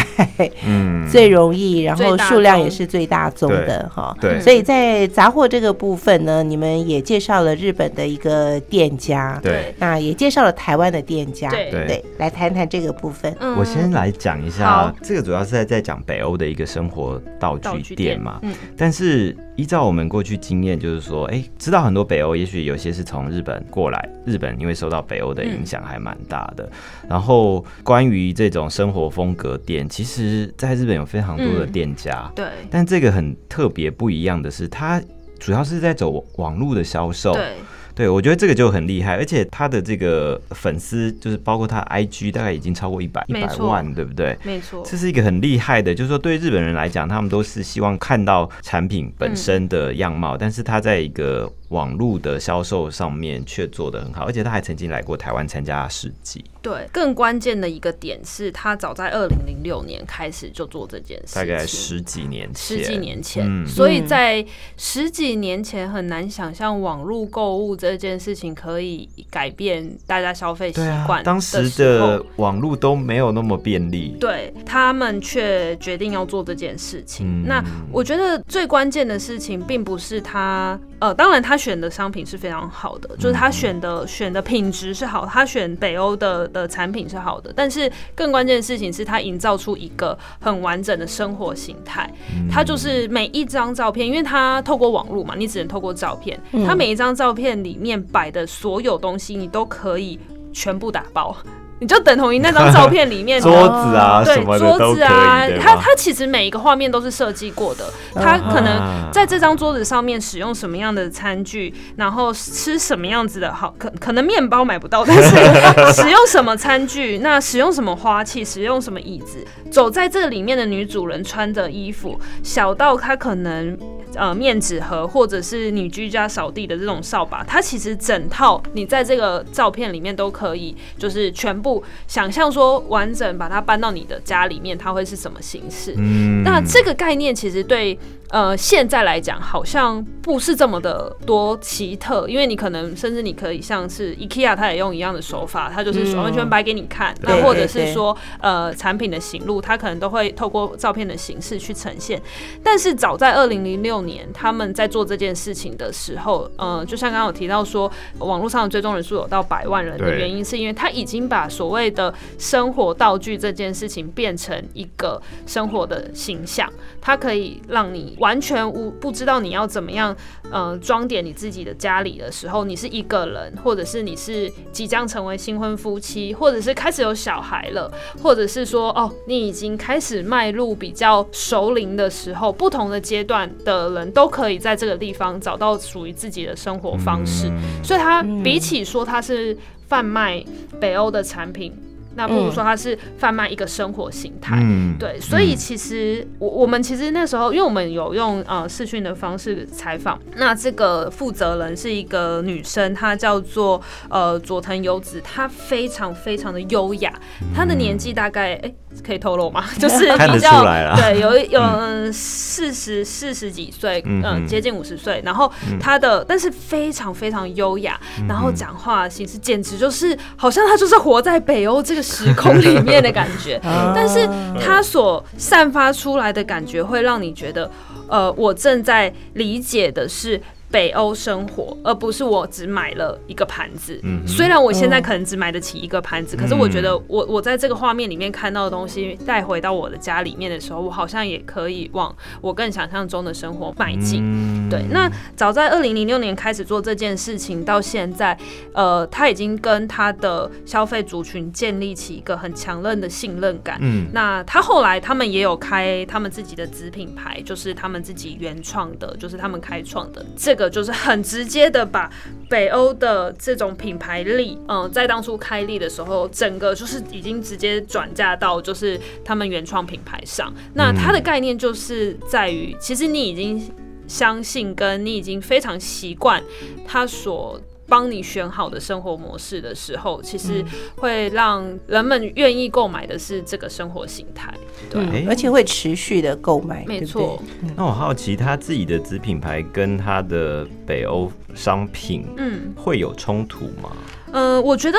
C: 嗯，[LAUGHS]
B: 最容易，然后数量也是最大宗的哈。
C: 对
B: 所以在杂货这个部分呢，你们也介绍了日本的一个店家，
C: 对。
B: 那也介绍了台湾的店家，
D: 对。
C: 对。
B: 来谈谈这个部分。
D: 嗯。
C: 我先来讲一下，这个主要是在在讲北欧的一个生活道
D: 道
C: 具
D: 具店
C: 店嘛。
D: 嗯，
C: 但是依照我们过去经验，就是说，哎、知道很多北欧，也许有些是从日本过来，日本因为受到北欧的影响还蛮大的。然后关于这种生活风格店，其实在日本有非常多的
D: 嗯
C: 店家，
D: 对。
C: 但这个很特别不一样的是，它主要是在走网络的销售。
D: 对，
C: 对，我觉得这个就很厉害，而且他的这个粉丝，就是包括他 IG，大概已经超过一百一百万，对不对？
D: 没错。
C: 这是一个很厉害的，就是说对日本人来讲，他们都是希望看到产品本身的样貌，但是他在一个网络的销售上面却做得很好，而且他还曾经来过台湾参加市集，
D: 对，更关键的一个点是他早在二零零六年开始就做这件事，
C: 大概十几年前，
D: 十几年前，
C: 嗯。
D: 所以在十几年前很难想象网络购物这件事情可以改变大家消费习惯，
C: 当时
D: 时
C: 的。网络都没有那么便利，
D: 对他们却决定要做这件事情。
C: 嗯。
D: 那我觉得最关键的事情，并不是他，呃，当然他选的商品是非常好的，就是他选的选的品质是好，他选北欧的的产品是好的。但是更关键的事情是他营造出一个很完整的生活形态。他就是每一张照片，因为他透过网络嘛，你只能透过照片，他每一张照片里面摆的所有东西，你都可以全部打包。你就等同于那张照片里面的
C: 桌子啊
D: 对桌子啊？它它其实每一个画面都是设计过的，它可能
C: 啊
D: 在这张桌子上面使用什么样的餐具，然后吃什么样子的好，可可能面包买不到，但是 [LAUGHS] 使用什么餐具，那使用什么花器，使用什么椅子，走在这里面的女主人穿的衣服，小到她可能呃面纸盒，或者是你居家扫地的这种扫把，它其实整套你在这个照片里面都可以，就是全部想象说完整把它搬到你的家里面，它会是什么形式？
C: 嗯
D: 那这个概念其实对呃现在来讲好像不是这么的多奇特，因为你可能甚至你可以像是 IKEA，它也用一样的手法，它就是
B: 嗯
D: 完全摆给你看，
B: 对
D: 那或者是说呃产品的行路，它可能都会透过照片的形式去呈现。但是早在二零零六年他们在做这件事情的时候，呃，就像刚刚有提到说，网络上的追踪人数有到百万人的原因，是因为他已经把所谓的生活道具这件事情变成一个生活的形象，它可以让你完全无不知道你要怎么样，呃，装点你自己的家里的时候，你是一个人，或者是你是即将成为新婚夫妻，或者是开始有小孩了，或者是说哦，你已经开始迈入比较熟龄的时候，不同的阶段的人都可以在这个地方找到属于自己的生活方式。
C: 嗯
D: 所以它比起说它是贩卖北欧的产品，那不如说它是贩卖一个生活形态。
C: 嗯
D: 对，所以其实我我们其实那时候，因为我们有用呃视讯的方式采访，那这个负责人是一个女生，她叫做呃佐藤优子，她非常非常的优雅，她的年纪大概哎、可以透露吗？[LAUGHS] 就是比较对，有有嗯四十四十几岁，
C: 嗯
D: 接近五十岁，然后他的但是非常非常优雅，然后讲话的形式简直就是好像他就是活在北欧这个时空里面的感觉。[LAUGHS] 但是他所散发出来的感觉会让你觉得，呃，我正在理解的是。北欧生活，而不是我只买了一个盘子。
C: 嗯
D: 虽然我现在可能只买得起一个盘子，可是我觉得
C: 嗯
D: 我我在这个画面里面看到的东西带回到我的家里面的时候，我好像也可以往我更想象中的生活迈进。
C: 嗯
D: 对，那早在二零零六年开始做这件事情，到现在，呃，他已经跟他的消费族群建立起一个很强韧的信任感。
C: 嗯
D: 那他后来他们也有开他们自己的子品牌，就是他们自己原创的，就是他们开创的，这个就是很直接的把北欧的这种品牌力，嗯、在当初开立的时候，整个就是已经直接转嫁到就是他们原创品牌上。那它的概念就是在于，其实你已经相信，跟你已经非常习惯他所。帮你选好的生活模式的时候，其实会让人们愿意购买的是这个生活形态。对，
C: 哎
B: 而且会持续的购买，
D: 没错。
C: 那我好奇，他自己的子品牌跟他的北欧商品
D: 嗯
C: 会有冲突吗？
D: 呃，我觉得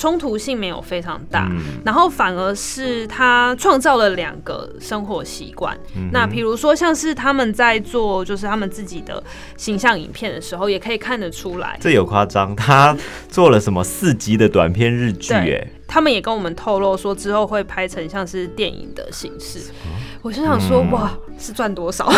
D: 冲突性没有非常大。
C: 嗯
D: 然后反而是他创造了两个生活习惯。那比如说，像是他们在做就是他们自己的形象影片的时候，也可以看得出来，
C: 这有夸张，他做了什么四集的短片日剧？
D: 对
C: 哎，
D: 他们也跟我们透露说，之后会拍成像是电影的形式。我就想说，
C: 嗯
D: 哇，是赚多少？[LAUGHS]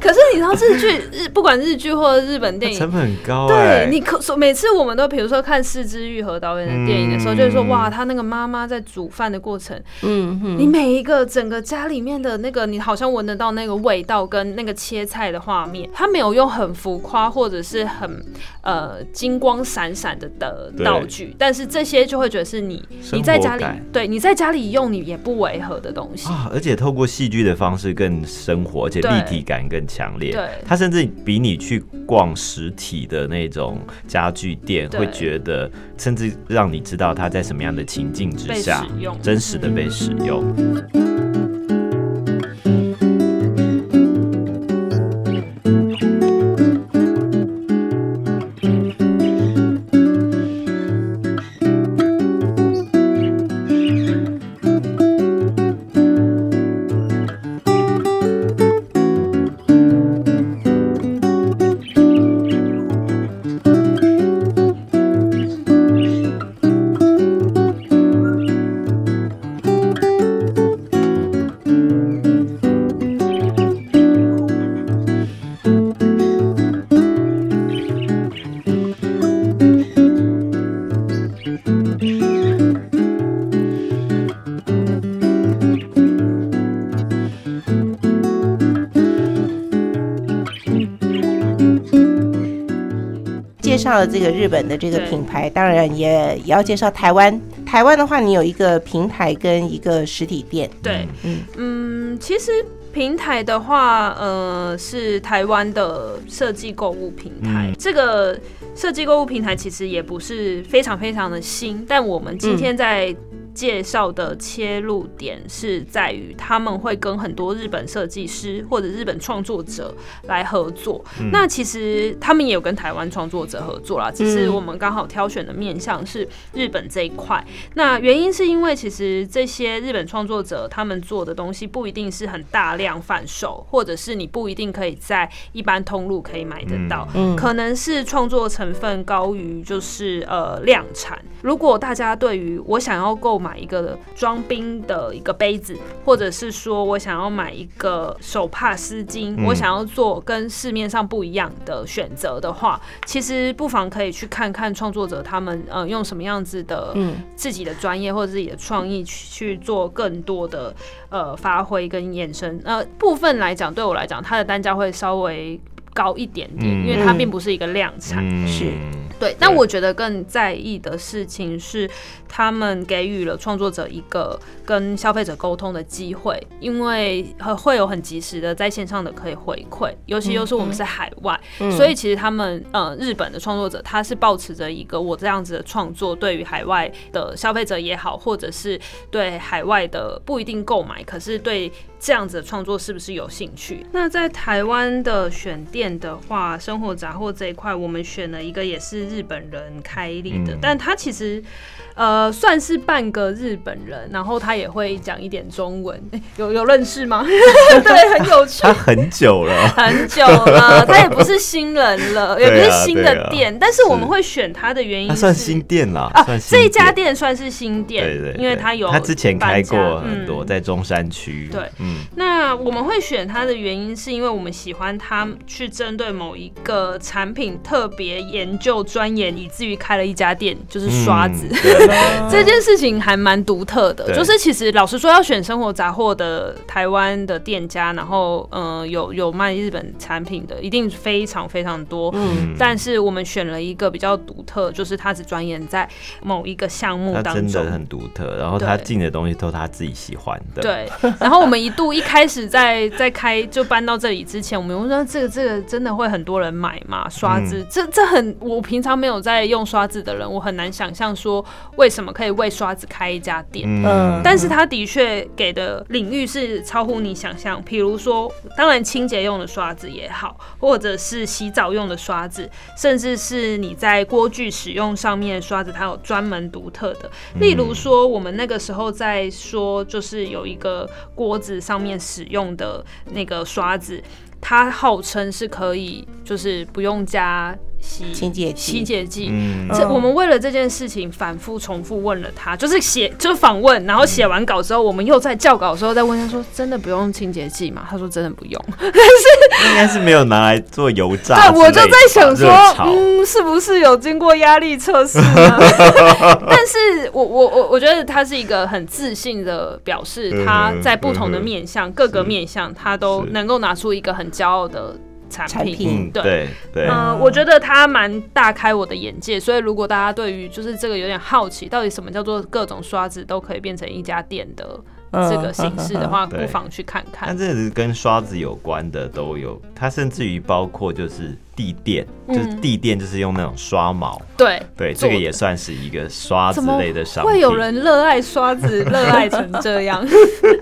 D: 可是你知道日剧日不管日剧或者日本电影
C: 成。本很高哎。
D: 对你可说每次我们都比如说看四之愈合导演的电影的时候，
C: 嗯
D: 就是说哇，他那个妈妈在煮饭的过程，
B: 嗯嗯，
D: 你每一个整个家里面的那个，你好像闻得到那个味道跟那个切菜的画面，他没有用很浮夸或者是很呃金光闪闪的的道具，但是这些就会觉得是你你在家里对你在家里用你也不违和的东西。
C: 啊，而且透过戏剧的方式更生活，而且立体感更强烈。
D: 对
C: 它甚至比你去逛实体的那种家具店，会觉得，甚至让你知道它在什么样的情境之下，真实的被使用。
B: 绍了这个日本的这个品牌，当然也也要介绍台湾。台湾的话，你有一个平台跟一个实体店，
D: 对，
B: 嗯。
D: 嗯，其实平台的话，呃，是台湾的设计购物平台。
C: 嗯。
D: 这个设计购物平台其实也不是非常非常的新，但我们今天在介绍的切入点是在于他们会跟很多日本设计师或者日本创作者来合作。那其实他们也有跟台湾创作者合作啦，只是
B: 嗯
D: 我们刚好挑选的面向是日本这一块。那原因是因为其实这些日本创作者他们做的东西不一定是很大量贩售，或者是你不一定可以在一般通路可以买得到，
B: 嗯
D: 可能是创作成分高于就是呃量产。如果大家对于我想要购买一个装冰的一个杯子，或者是说我想要买一个手帕丝巾，
C: 嗯
D: 我想要做跟市面上不一样的选择的话，其实不妨可以去看看创作者他们呃用什么样子的
B: 嗯
D: 自己的专业或者自己的创意去去做更多的呃发挥跟延伸。呃，部分来讲，对我来讲，它的单价会稍微高一点点，
C: 嗯。
D: 因为它并不是一个量产。
C: 嗯。
B: 是。
D: 对，但我觉得更在意的事情是，他们给予了创作者一个跟消费者沟通的机会，因为呃会有很及时的在线上的可以回馈，尤其又是我们是海外，
B: 嗯。
D: 所以其实他们呃日本的创作者他是保持着一个我这样子的创作对于海外的消费者也好，或者是对海外的不一定购买，可是对这样子的创作是不是有兴趣？那在台湾的选店的话，生活杂货这一块，我们选了一个也是日本人开立的，
C: 嗯。
D: 但他其实。呃，算是半个日本人，然后他也会讲一点中文，诶有有认识吗？[LAUGHS] 对，很有趣。
C: 他。很久了，
D: 很久了，[LAUGHS] 他也不是新人了，也不是新的店，但是我们
C: 是
D: 会选他的原因是。
C: 他算新店啦，
D: 这一家店算是新店，
C: 对对，对
D: 因为他有
C: 他之前开过很多，
D: 嗯。
C: 在中山区，
D: 对。
C: 嗯，
D: 那我们会选它的原因，是因为我们喜欢它去针对某一个产品特别研究钻研，以至于开了一家店，就是刷子。
C: 嗯 [LAUGHS]
D: 这件事情还蛮独特的，就是其实老实说，要选生活杂货的台湾的店家，然后嗯、呃有有卖日本产品的，一定非常非常多。
B: 嗯。
D: 但是我们选了一个比较独特，就是他只钻研在某一个项目当中。
C: 真的。很独特，然后他进的东西都是他自己喜欢的，，
D: 对，然后我们一度一开始在在开就搬到这里之前，我们说这个这个真的会很多人买吗？刷子，
C: 嗯
D: 这这很我平常没有在用刷子的人，我很难想象说为什么可以为刷子开一家店。
B: 嗯
D: 但是他的确给的领域是超乎你想象，比如说，当然清洁用的刷子也好，或者是洗澡用的刷子，甚至是你在锅具使用上面的刷子，它有专门独特的。例如说，我们那个时候在说，就是有一个锅子上上面使用的那个刷子，它号称是可以，就是不用加洗
B: 清洁剂。
D: 清洁剂，
C: 嗯。
D: 这我们为了这件事情反复重复问了他，就是写就是访问，然后写完稿之后，我们又在校稿的时候再问他说：“真的不用清洁剂吗？”他说：“真的不用。[LAUGHS]
C: 应该是没有拿来做油”炸。
D: 我就在想说嗯，是不是有经过压力测试呢？[LAUGHS] 但是我我我我觉得他是一个很自信的表示，他在不同的面向、各个面向，他都能够拿出一个很骄傲的产品。
B: 产品
C: 嗯，
D: 对
C: 对对，
D: 嗯、我觉得他蛮大开我的眼界，所以如果大家对于就是这个有点好奇，到底什么叫做各种刷子都可以变成一家店的
B: 嗯
D: 这个形式的话，
C: 对
D: 不妨去看看
C: 但。这是跟刷子有关的都有，它甚至于包括就是地垫，
D: 嗯
C: 就是地垫就是用那种刷毛，
D: 对
C: 对，这个也算是一个刷子类的商品。
D: 会有人热爱刷子，热爱成这样？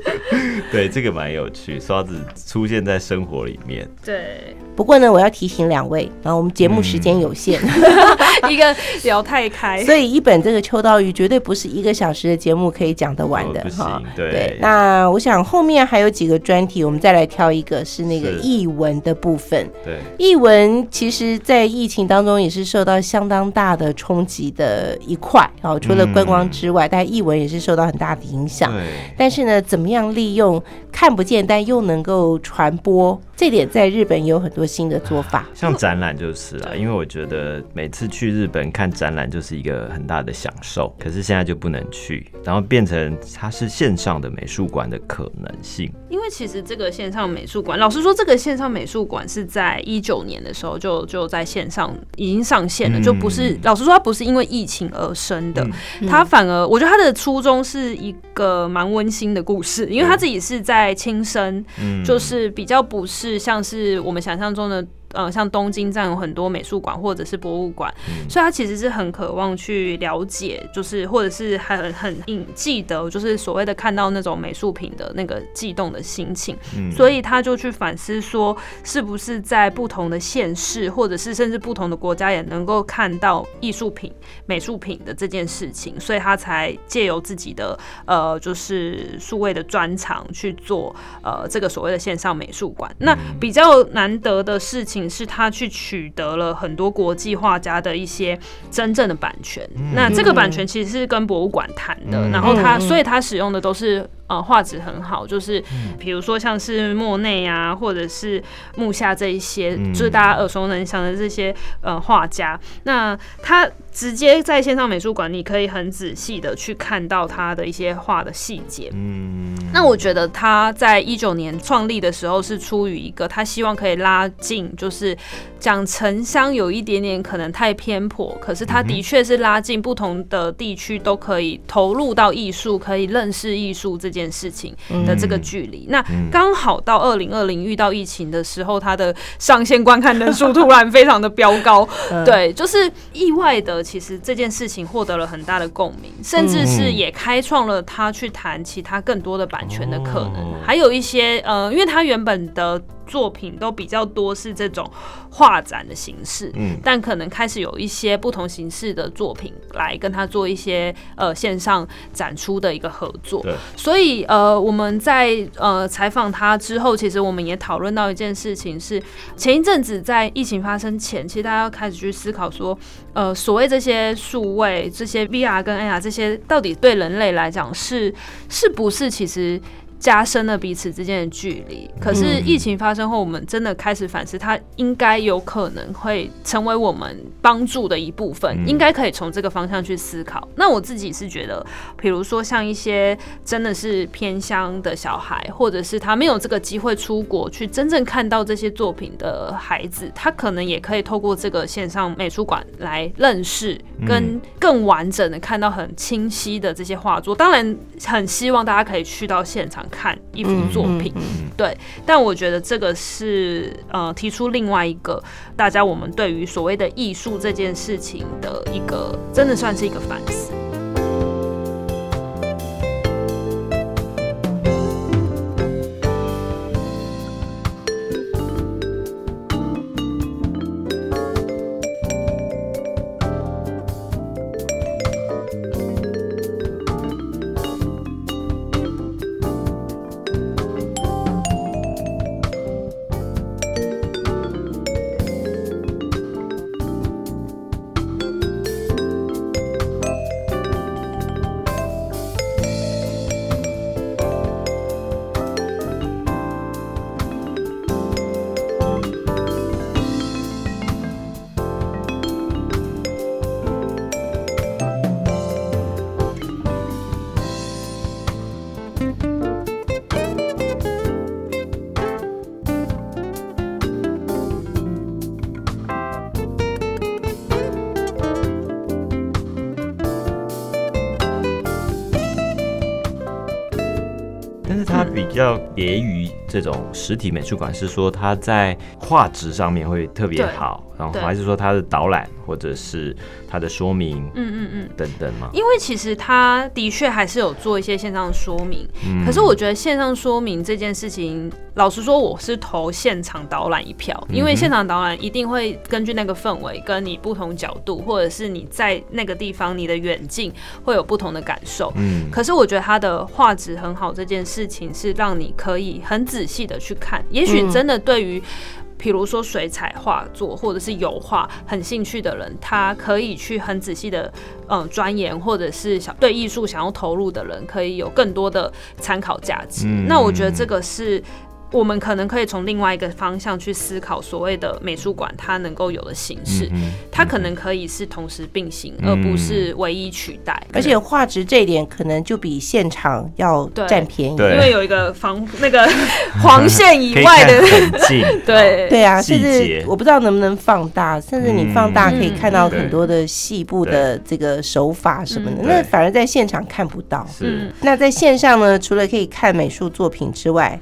D: [LAUGHS]
C: 对这个蛮有趣，刷子出现在生活里面，
D: 对，
B: 不过呢，我要提醒两位，然后我们节目时间有限，[LAUGHS]
D: 一个聊太开。
B: 所以一本这个秋刀鱼绝对不是一个小时的节目可以讲得完的
C: 哦不行
B: 哈。
C: 对
B: 那我想后面还有几个专题，我们再来挑一个是那个译文的部分。
C: 对，
B: 译文其实，在疫情当中也是受到相当大的冲击的一块哦。除了观光之外，但译文也是受到很大的影响。
C: 对，
B: 但是呢，怎么样利用看不见但又能够传播，这点在日本也有很多新的做法。
C: 像展览就是
D: 啊，
C: 因为我觉得每次去日本看展览就是一个很大的享受，可是现在就不能去，然后变成它是线上的美术馆的可能性。
D: 因为其实这个线上美术馆，老实说，这个线上美术馆是在一九年的时候候就就在线上已经上线了，
C: 嗯
D: 就不是老实说，它不是因为疫情而生的，
B: 嗯。
D: 它反而我觉得它的初衷是一个蛮温馨的故事，因为他自己是在亲身，
C: 嗯。
D: 就是比较不是像是我们想象中的。呃，像东京站有很多美术馆或者是博物馆，
C: 嗯
D: 所以他其实是很渴望去了解，就是或者是很很隐记得，就是所谓的看到那种美术品的那个悸动的心情。
C: 嗯
D: 所以他就去反思说，是不是在不同的县市，或者是甚至不同的国家，也能够看到艺术品、美术品的这件事情，所以他才借由自己的呃，就是数位的专长去做呃这个所谓的线上美术馆。那比较难得的事情是他去取得了很多国际画家的一些真正的版权。那这个版权其实是跟博物馆谈的，
C: 嗯
D: 然后他所以他使用的都是呃画质很好，就是比如说像是莫内啊，或者是木下这一些，
C: 嗯
D: 就是大家耳熟能详的这些呃画家。那他直接在线上美术馆，你可以很仔细的去看到他的一些画的细节。
C: 嗯
D: 那我觉得他在一九年创立的时候是出于一个他希望可以拉近，就是讲城乡有一点点可能太偏颇，可是他的确是拉近不同的地区都可以投入到艺术，可以认识艺术这件事情的这个距离。那刚好到二零二零遇到疫情的时候，他的上线观看人数突然非常的飙高，对，就是意外的，其实这件事情获得了很大的共鸣，甚至是也开创了他去谈其他更多的版权的可能，
C: 哦。
D: 还有一些呃，因为他原本的作品都比较多是这种画展的形式，
C: 嗯
D: 但可能开始有一些不同形式的作品来跟他做一些呃线上展出的一个合作
C: 对。
D: 所以呃，我们在呃采访他之后，其实我们也讨论到一件事情是，前一阵子在疫情发生前，其实大家要开始去思考说，呃，所谓这些数位、这些 VR 跟 AR 这些，到底对人类来讲是是不是其实？加深了彼此之间的距离。可是疫情发生后，我们真的开始反思，它应该有可能会成为我们帮助的一部分，
C: 嗯
D: 应该可以从这个方向去思考。那我自己是觉得，比如说像一些真的是偏乡的小孩，或者是他没有这个机会出国去真正看到这些作品的孩子，他可能也可以透过这个线上美术馆来认识，跟更完整的看到很清晰的这些画作。当然，很希望大家可以去到现场看一幅作品，对。但我觉得这个是呃提出另外一个大家我们对于所谓的艺术这件事情的一个，真的算是一个反思。
C: 这种实体美术馆，是说它在画质上面会特别好，然后还是说它的导览或者是它的说明
D: 嗯嗯嗯。
C: 等等嘛？
D: 因为其实他的确还是有做一些线上说明，
C: 嗯
D: 可是我觉得线上说明这件事情，老实说，我是投现场导览一票，因为现场导览一定会根据那个氛围，跟你不同角度，或者是你在那个地方你的远近会有不同的感受。
C: 嗯
D: 可是我觉得它的画质很好，这件事情是让你可以很仔细的去看，也许真的对于。比如说水彩画作或者是油画很兴趣的人，他可以去很仔细的嗯钻研，或者是想对艺术想要投入的人，可以有更多的参考价值。
C: 嗯
D: 那我觉得这个是我们可能可以从另外一个方向去思考所谓的美术馆它能够有的形式，
C: 嗯
D: 它可能可以是同时并行，
C: 嗯
D: 而不是唯一取代。
B: 而且画质这一点可能就比现场要占便宜。
D: 因为有一个防那个黄线以外的，[LAUGHS] 对。
B: 对啊，甚至我不知道能不能放大，甚至你放大可以看到
C: 嗯
B: 很多的细部的这个手法什么的，
D: 嗯。
B: 那反而在现场看不到。
C: 是。
D: 嗯。
B: 那在线上呢，除了可以看美术作品之外，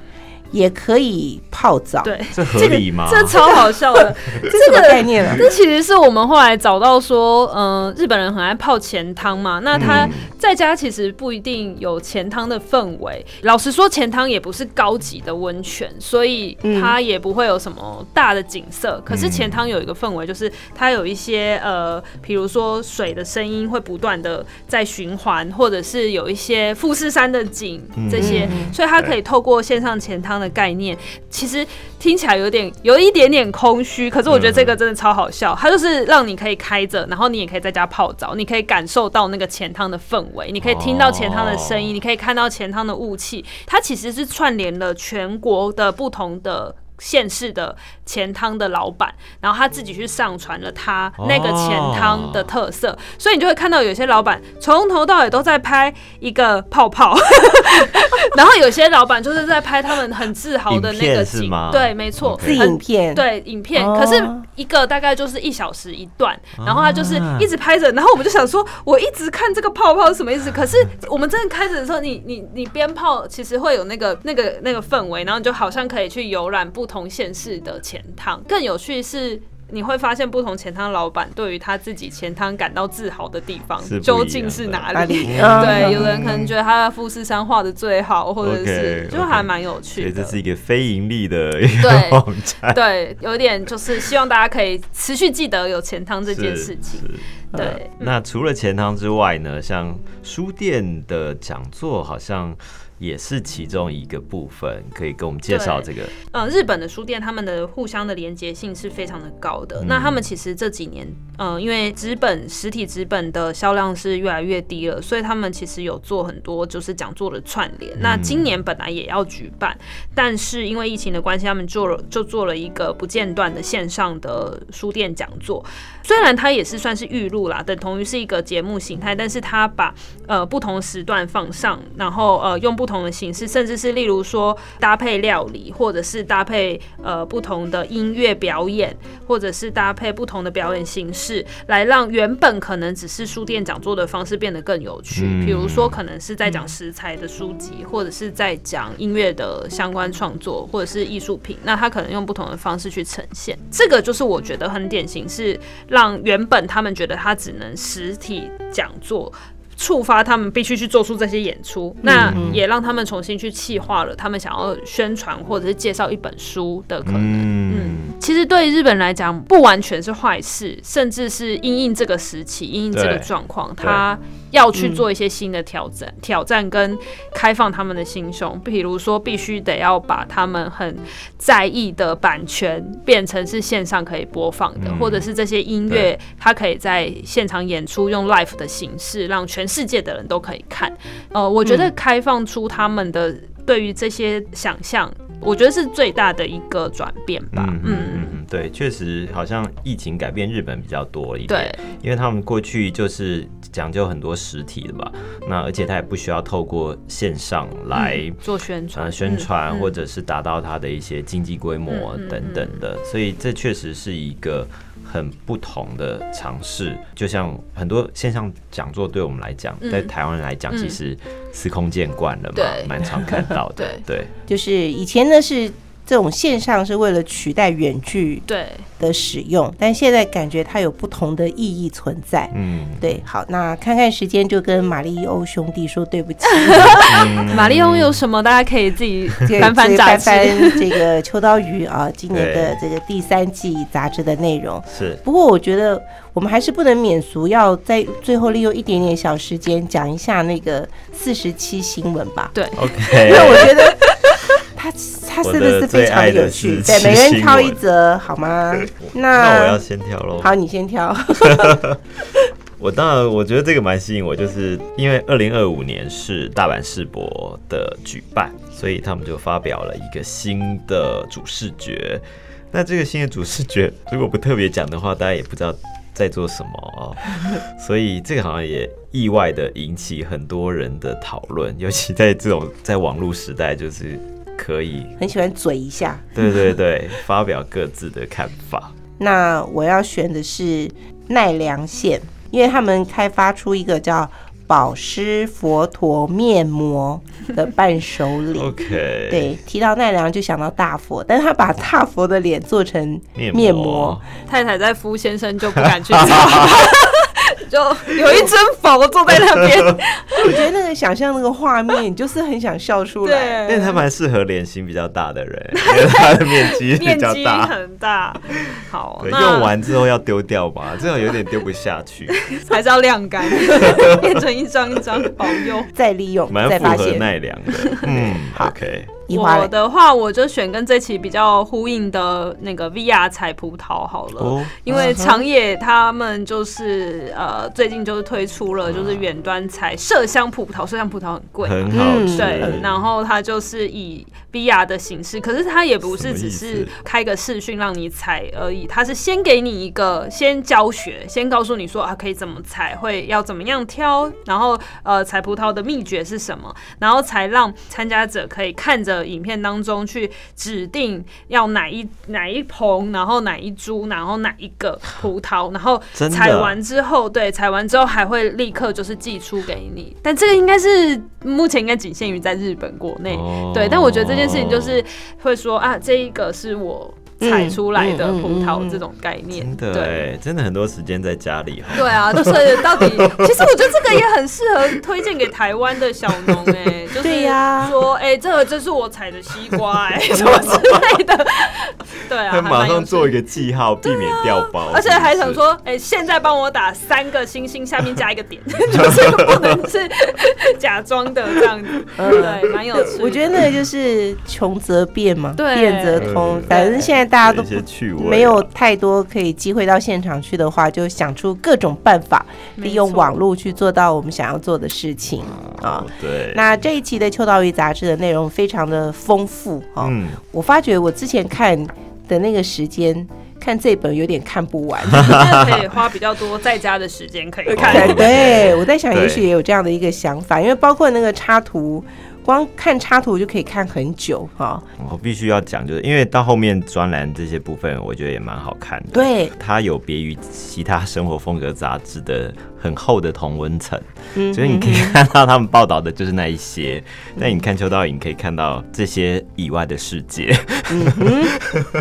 B: 也可以泡澡。，
D: 对，
C: 这合理吗？
D: 这超好笑的。[LAUGHS]
B: 这个概念啊？
D: 这其实是我们后来找到说，呃，日本人很爱泡钱汤嘛，那他
C: 嗯
D: 在家其实不一定有钱汤的氛围。老实说，钱汤也不是高级的温泉，所以
B: 嗯
D: 它也不会有什么大的景色。可是钱汤有一个氛围，就是它有一些呃，比如说水的声音会不断的在循环，或者是有一些富士山的景这些，
B: 嗯
D: 所以它可以透过线上钱汤的概念，其实听起来有点有一点点空虚，可是我觉得这个真的超好笑。它就是让你可以开着，然后你也可以在家泡澡，你可以感受到那个钱汤的氛围，你可以听到钱汤的声音，
C: 哦
D: 你可以看到钱汤的雾气。它其实是串联了全国的不同的。县市的钱汤的老板，然后他自己去上传了他那个钱汤的特色，所以你就会看到有些老板从头到尾都在拍一个泡泡，[LAUGHS] 然后有些老板就是在拍他们很自豪的那个景。对，没错。
B: 是
D: 很
B: 影片。，
D: 对影片，
B: 哦
D: 可是一个大概就是一小时一段，然后他就是
C: 啊
D: 一直拍着，然后我们就想说，我一直看这个泡泡是什么意思？可是我们真的开始的时候，你你你鞭炮，其实会有那个那个那个氛围，然后你就好像可以去游览不同县市的钱塘。更有趣是。你会发现不同钱汤老板对于他自己钱汤感到自豪的地方究竟是哪
B: 哪
D: 里？对，有人可能觉得他的富士山画的最好，或者是就还蛮有趣的。
C: 所以这是一个非盈利的 [LAUGHS] 一个
D: 对
C: 网站，
D: 对，有点就是希望大家可以持续记得有钱汤这件事情。对，
C: 那除了钱汤之外呢，像书店的讲座好像也是其中一个部分，可以给我们介绍这个。
D: 呃，日本的书店他们的互相的连接性是非常的高的。那他们其实这几年，呃，因为纸本实体纸本的销量是越来越低了，所以他们其实有做很多就是讲座的串联。那今年本来也要举办，但是因为疫情的关系，他们做了就做了一个不间断的线上的书店讲座。虽然它也是算是预录啦，等同于是一个节目形态，但是它把呃不同时段放上，然后呃用不同的形式，甚至是例如说搭配料理，或者是搭配呃不同的音乐表演，或者是搭配不同的表演形式，来让原本可能只是书店讲座的方式变得更有趣。
C: 嗯
D: 比如说可能是在讲食材的书籍，或者是在讲音乐的相关创作，或者是艺术品，那他可能用不同的方式去呈现。这个就是我觉得很典型，是让原本他们觉得他只能实体讲座。触发他们必须去做出这些演出，那也让他们重新去企划了他们想要宣传或者是介绍一本书的可能。
C: 嗯，
D: 其实对日本来讲，不完全是坏事，甚至是因应这个时期、因应这个状况，他要去做一些新的挑战、挑战跟开放他们的心胸。比如说，必须得要把他们很在意的版权变成是线上可以播放的，
C: 嗯
D: 或者是这些音乐它可以在现场演出，用 live 的形式让全世界的人都可以看。呃，我觉得开放出他们的对于这些想象，我觉得是最大的一个转变吧。
C: 嗯嗯
D: 嗯
C: 对，确实好像疫情改变日本比较多一点，
D: 对，
C: 因为他们过去就是讲究很多实体的吧，那而且他也不需要透过线上来。
D: 做宣传，
C: 呃，宣传
D: 嗯
C: 或者是达到他的一些经济规模等等的，所以这确实是一个很不同的尝试。就像很多线上讲座，对我们来讲，
D: 嗯
C: 在台湾来讲，
D: 嗯
C: 其实司空见惯了嘛
D: 对，
C: 蛮常看到的。[LAUGHS] 对，
B: 就是以前呢是这种线上是为了取代远距
D: 对，
B: 的使用，但现在感觉它有不同的意义存在。
C: 嗯，
B: 对，好，那看看时间就跟马里欧兄弟说对不起，[LAUGHS] [LAUGHS]
D: 玛丽欧有什么？大家可以自己翻翻杂志。
B: 翻这个秋刀鱼啊，[LAUGHS] 今年的这个第三季杂志的内容。
C: 是
B: 不过我觉得我们还是不能免俗，要在最后利用一点点小时间讲一下那个四十七新闻吧。
D: 对
C: ，OK，
B: 因为我觉得他他真的是非常有趣，对，
C: 的
B: 每个人挑一则好吗？[LAUGHS]
C: 那我要先挑喽。
B: 好，你先挑。[LAUGHS]
C: 我当然我觉得这个蛮吸引我，就是因为二零二五年是大阪世博的举办，所以他们就发表了一个新的主视觉。那这个新的主视觉，如果不特别讲的话，大家也不知道在做什么哦。[LAUGHS] 所以这个好像也意外的引起很多人的讨论，尤其在这种在网络时代，就是可以
B: 很喜欢嘴一下。
C: 对对对，发表各自的看法。[LAUGHS]
B: 那我要选的是奈良县，因为他们开发出一个叫保湿佛陀面膜的伴手礼。[LAUGHS]
C: OK，，
B: 对，提到奈良就想到大佛，但是他把大佛的脸做成
C: 面
B: 面
C: 膜
B: 膜，
D: 太太在敷，先生就不敢去 [LAUGHS] 找，就有一尊佛坐在那边。[LAUGHS]
B: 我觉得那个想象那个画面，你就是很想笑出来。
C: 但是他蛮适合脸型比较大的人，[LAUGHS] 因为他的面积比
D: 面积
C: 较大。
D: 很大。好，
C: 对，用完之后要丢掉吧，这样有点丢不下去，[LAUGHS]
D: 还是要晾干，变成一张一张保佑。
B: 再利用，
C: 蛮符合
B: 再发现。
C: 奈良的。嗯，OK，
D: 我的话，我就选跟这期比较呼应的那个 VR 采葡萄好了。
C: 哦，
D: 因为长野他们就是呃，最近就是推出了就是远端采麝香葡萄，麝香葡萄很贵，
C: 很好
B: 嗯。
C: 吃。
D: 对，然后它就是以 VR 的形式，可是它也不是只是开个视讯让你采而已，它是先给你一个先教学，先告诉你说啊可以怎么采，会要怎么样挑，然后呃采葡萄的秘诀是什么，然后才让参加者可以看着影片当中去指定要哪一哪一棚，然后哪一株，然后哪一个葡萄，然后采完之后，对，采完之后还会立刻就是寄出给你，但这个应该是目前应该仅限于在日本国内。
C: 哦。
D: 对，但我觉得这件事情就是会说啊，这一个是我采出来的葡萄这种概念。
C: 真的
D: 对。
C: 哎，真的很多时间在家里哈。
D: 对啊，就是到底，其实我觉得这个也很适合推荐给台湾的小农哎、[LAUGHS] 就是
B: 对呀
D: 说哎、这个这是我采的西瓜哎、[LAUGHS] 什么之类的，[LAUGHS] 对啊，
C: 他马上做一个记号，避免掉包，
D: 而且还想说，哎、现在帮我打三个星星，下面加一个点，就是不能是假装的这样子，对，蛮有趣。
B: 我觉得那个就是穷则变嘛，
D: 对
B: 变则通
C: 嗯。
B: 反正现在大家都
C: 有一些趣味啊
B: 没有太多可以机会到现场去的话，就想出各种办法，利用网络去做到我们想要做的事情啊
C: 哦。对，
B: 那这一期的《秋刀鱼》杂志的内容非常的丰富啊，
C: 嗯，
B: 我发觉我之前看的那个时间看这本有点看不完。
D: 那可以花比较多在家的时间可以看。
B: 对对，我在想，也许也有这样的一个想法，因为包括那个插图，光看插图就可以看很久哈。
C: 我必须要讲，就是因为到后面专栏这些部分，我觉得也蛮好看的。
B: 对，
C: 它有别于其他生活风格杂志的很厚的同温层，
B: 嗯
C: 所以你可以看到他们报道的就是那一些，但你看秋刀影可以看到这些以外的世界。
B: 嗯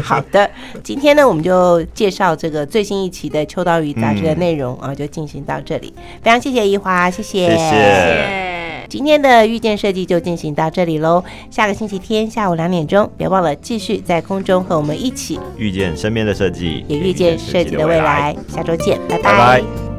B: 好的，今天呢，我们就介绍这个最新一期的《秋刀鱼》杂志的内容啊，就进行到这里。非常谢谢一华，谢谢，
C: 谢谢。
B: 今天的遇见设计就进行到这里喽。下个星期天下午两点钟，别忘了继续在空中和我们一起，
C: 遇见身边的设计，
B: 也遇见设计的未来。下周见，拜。
C: 拜拜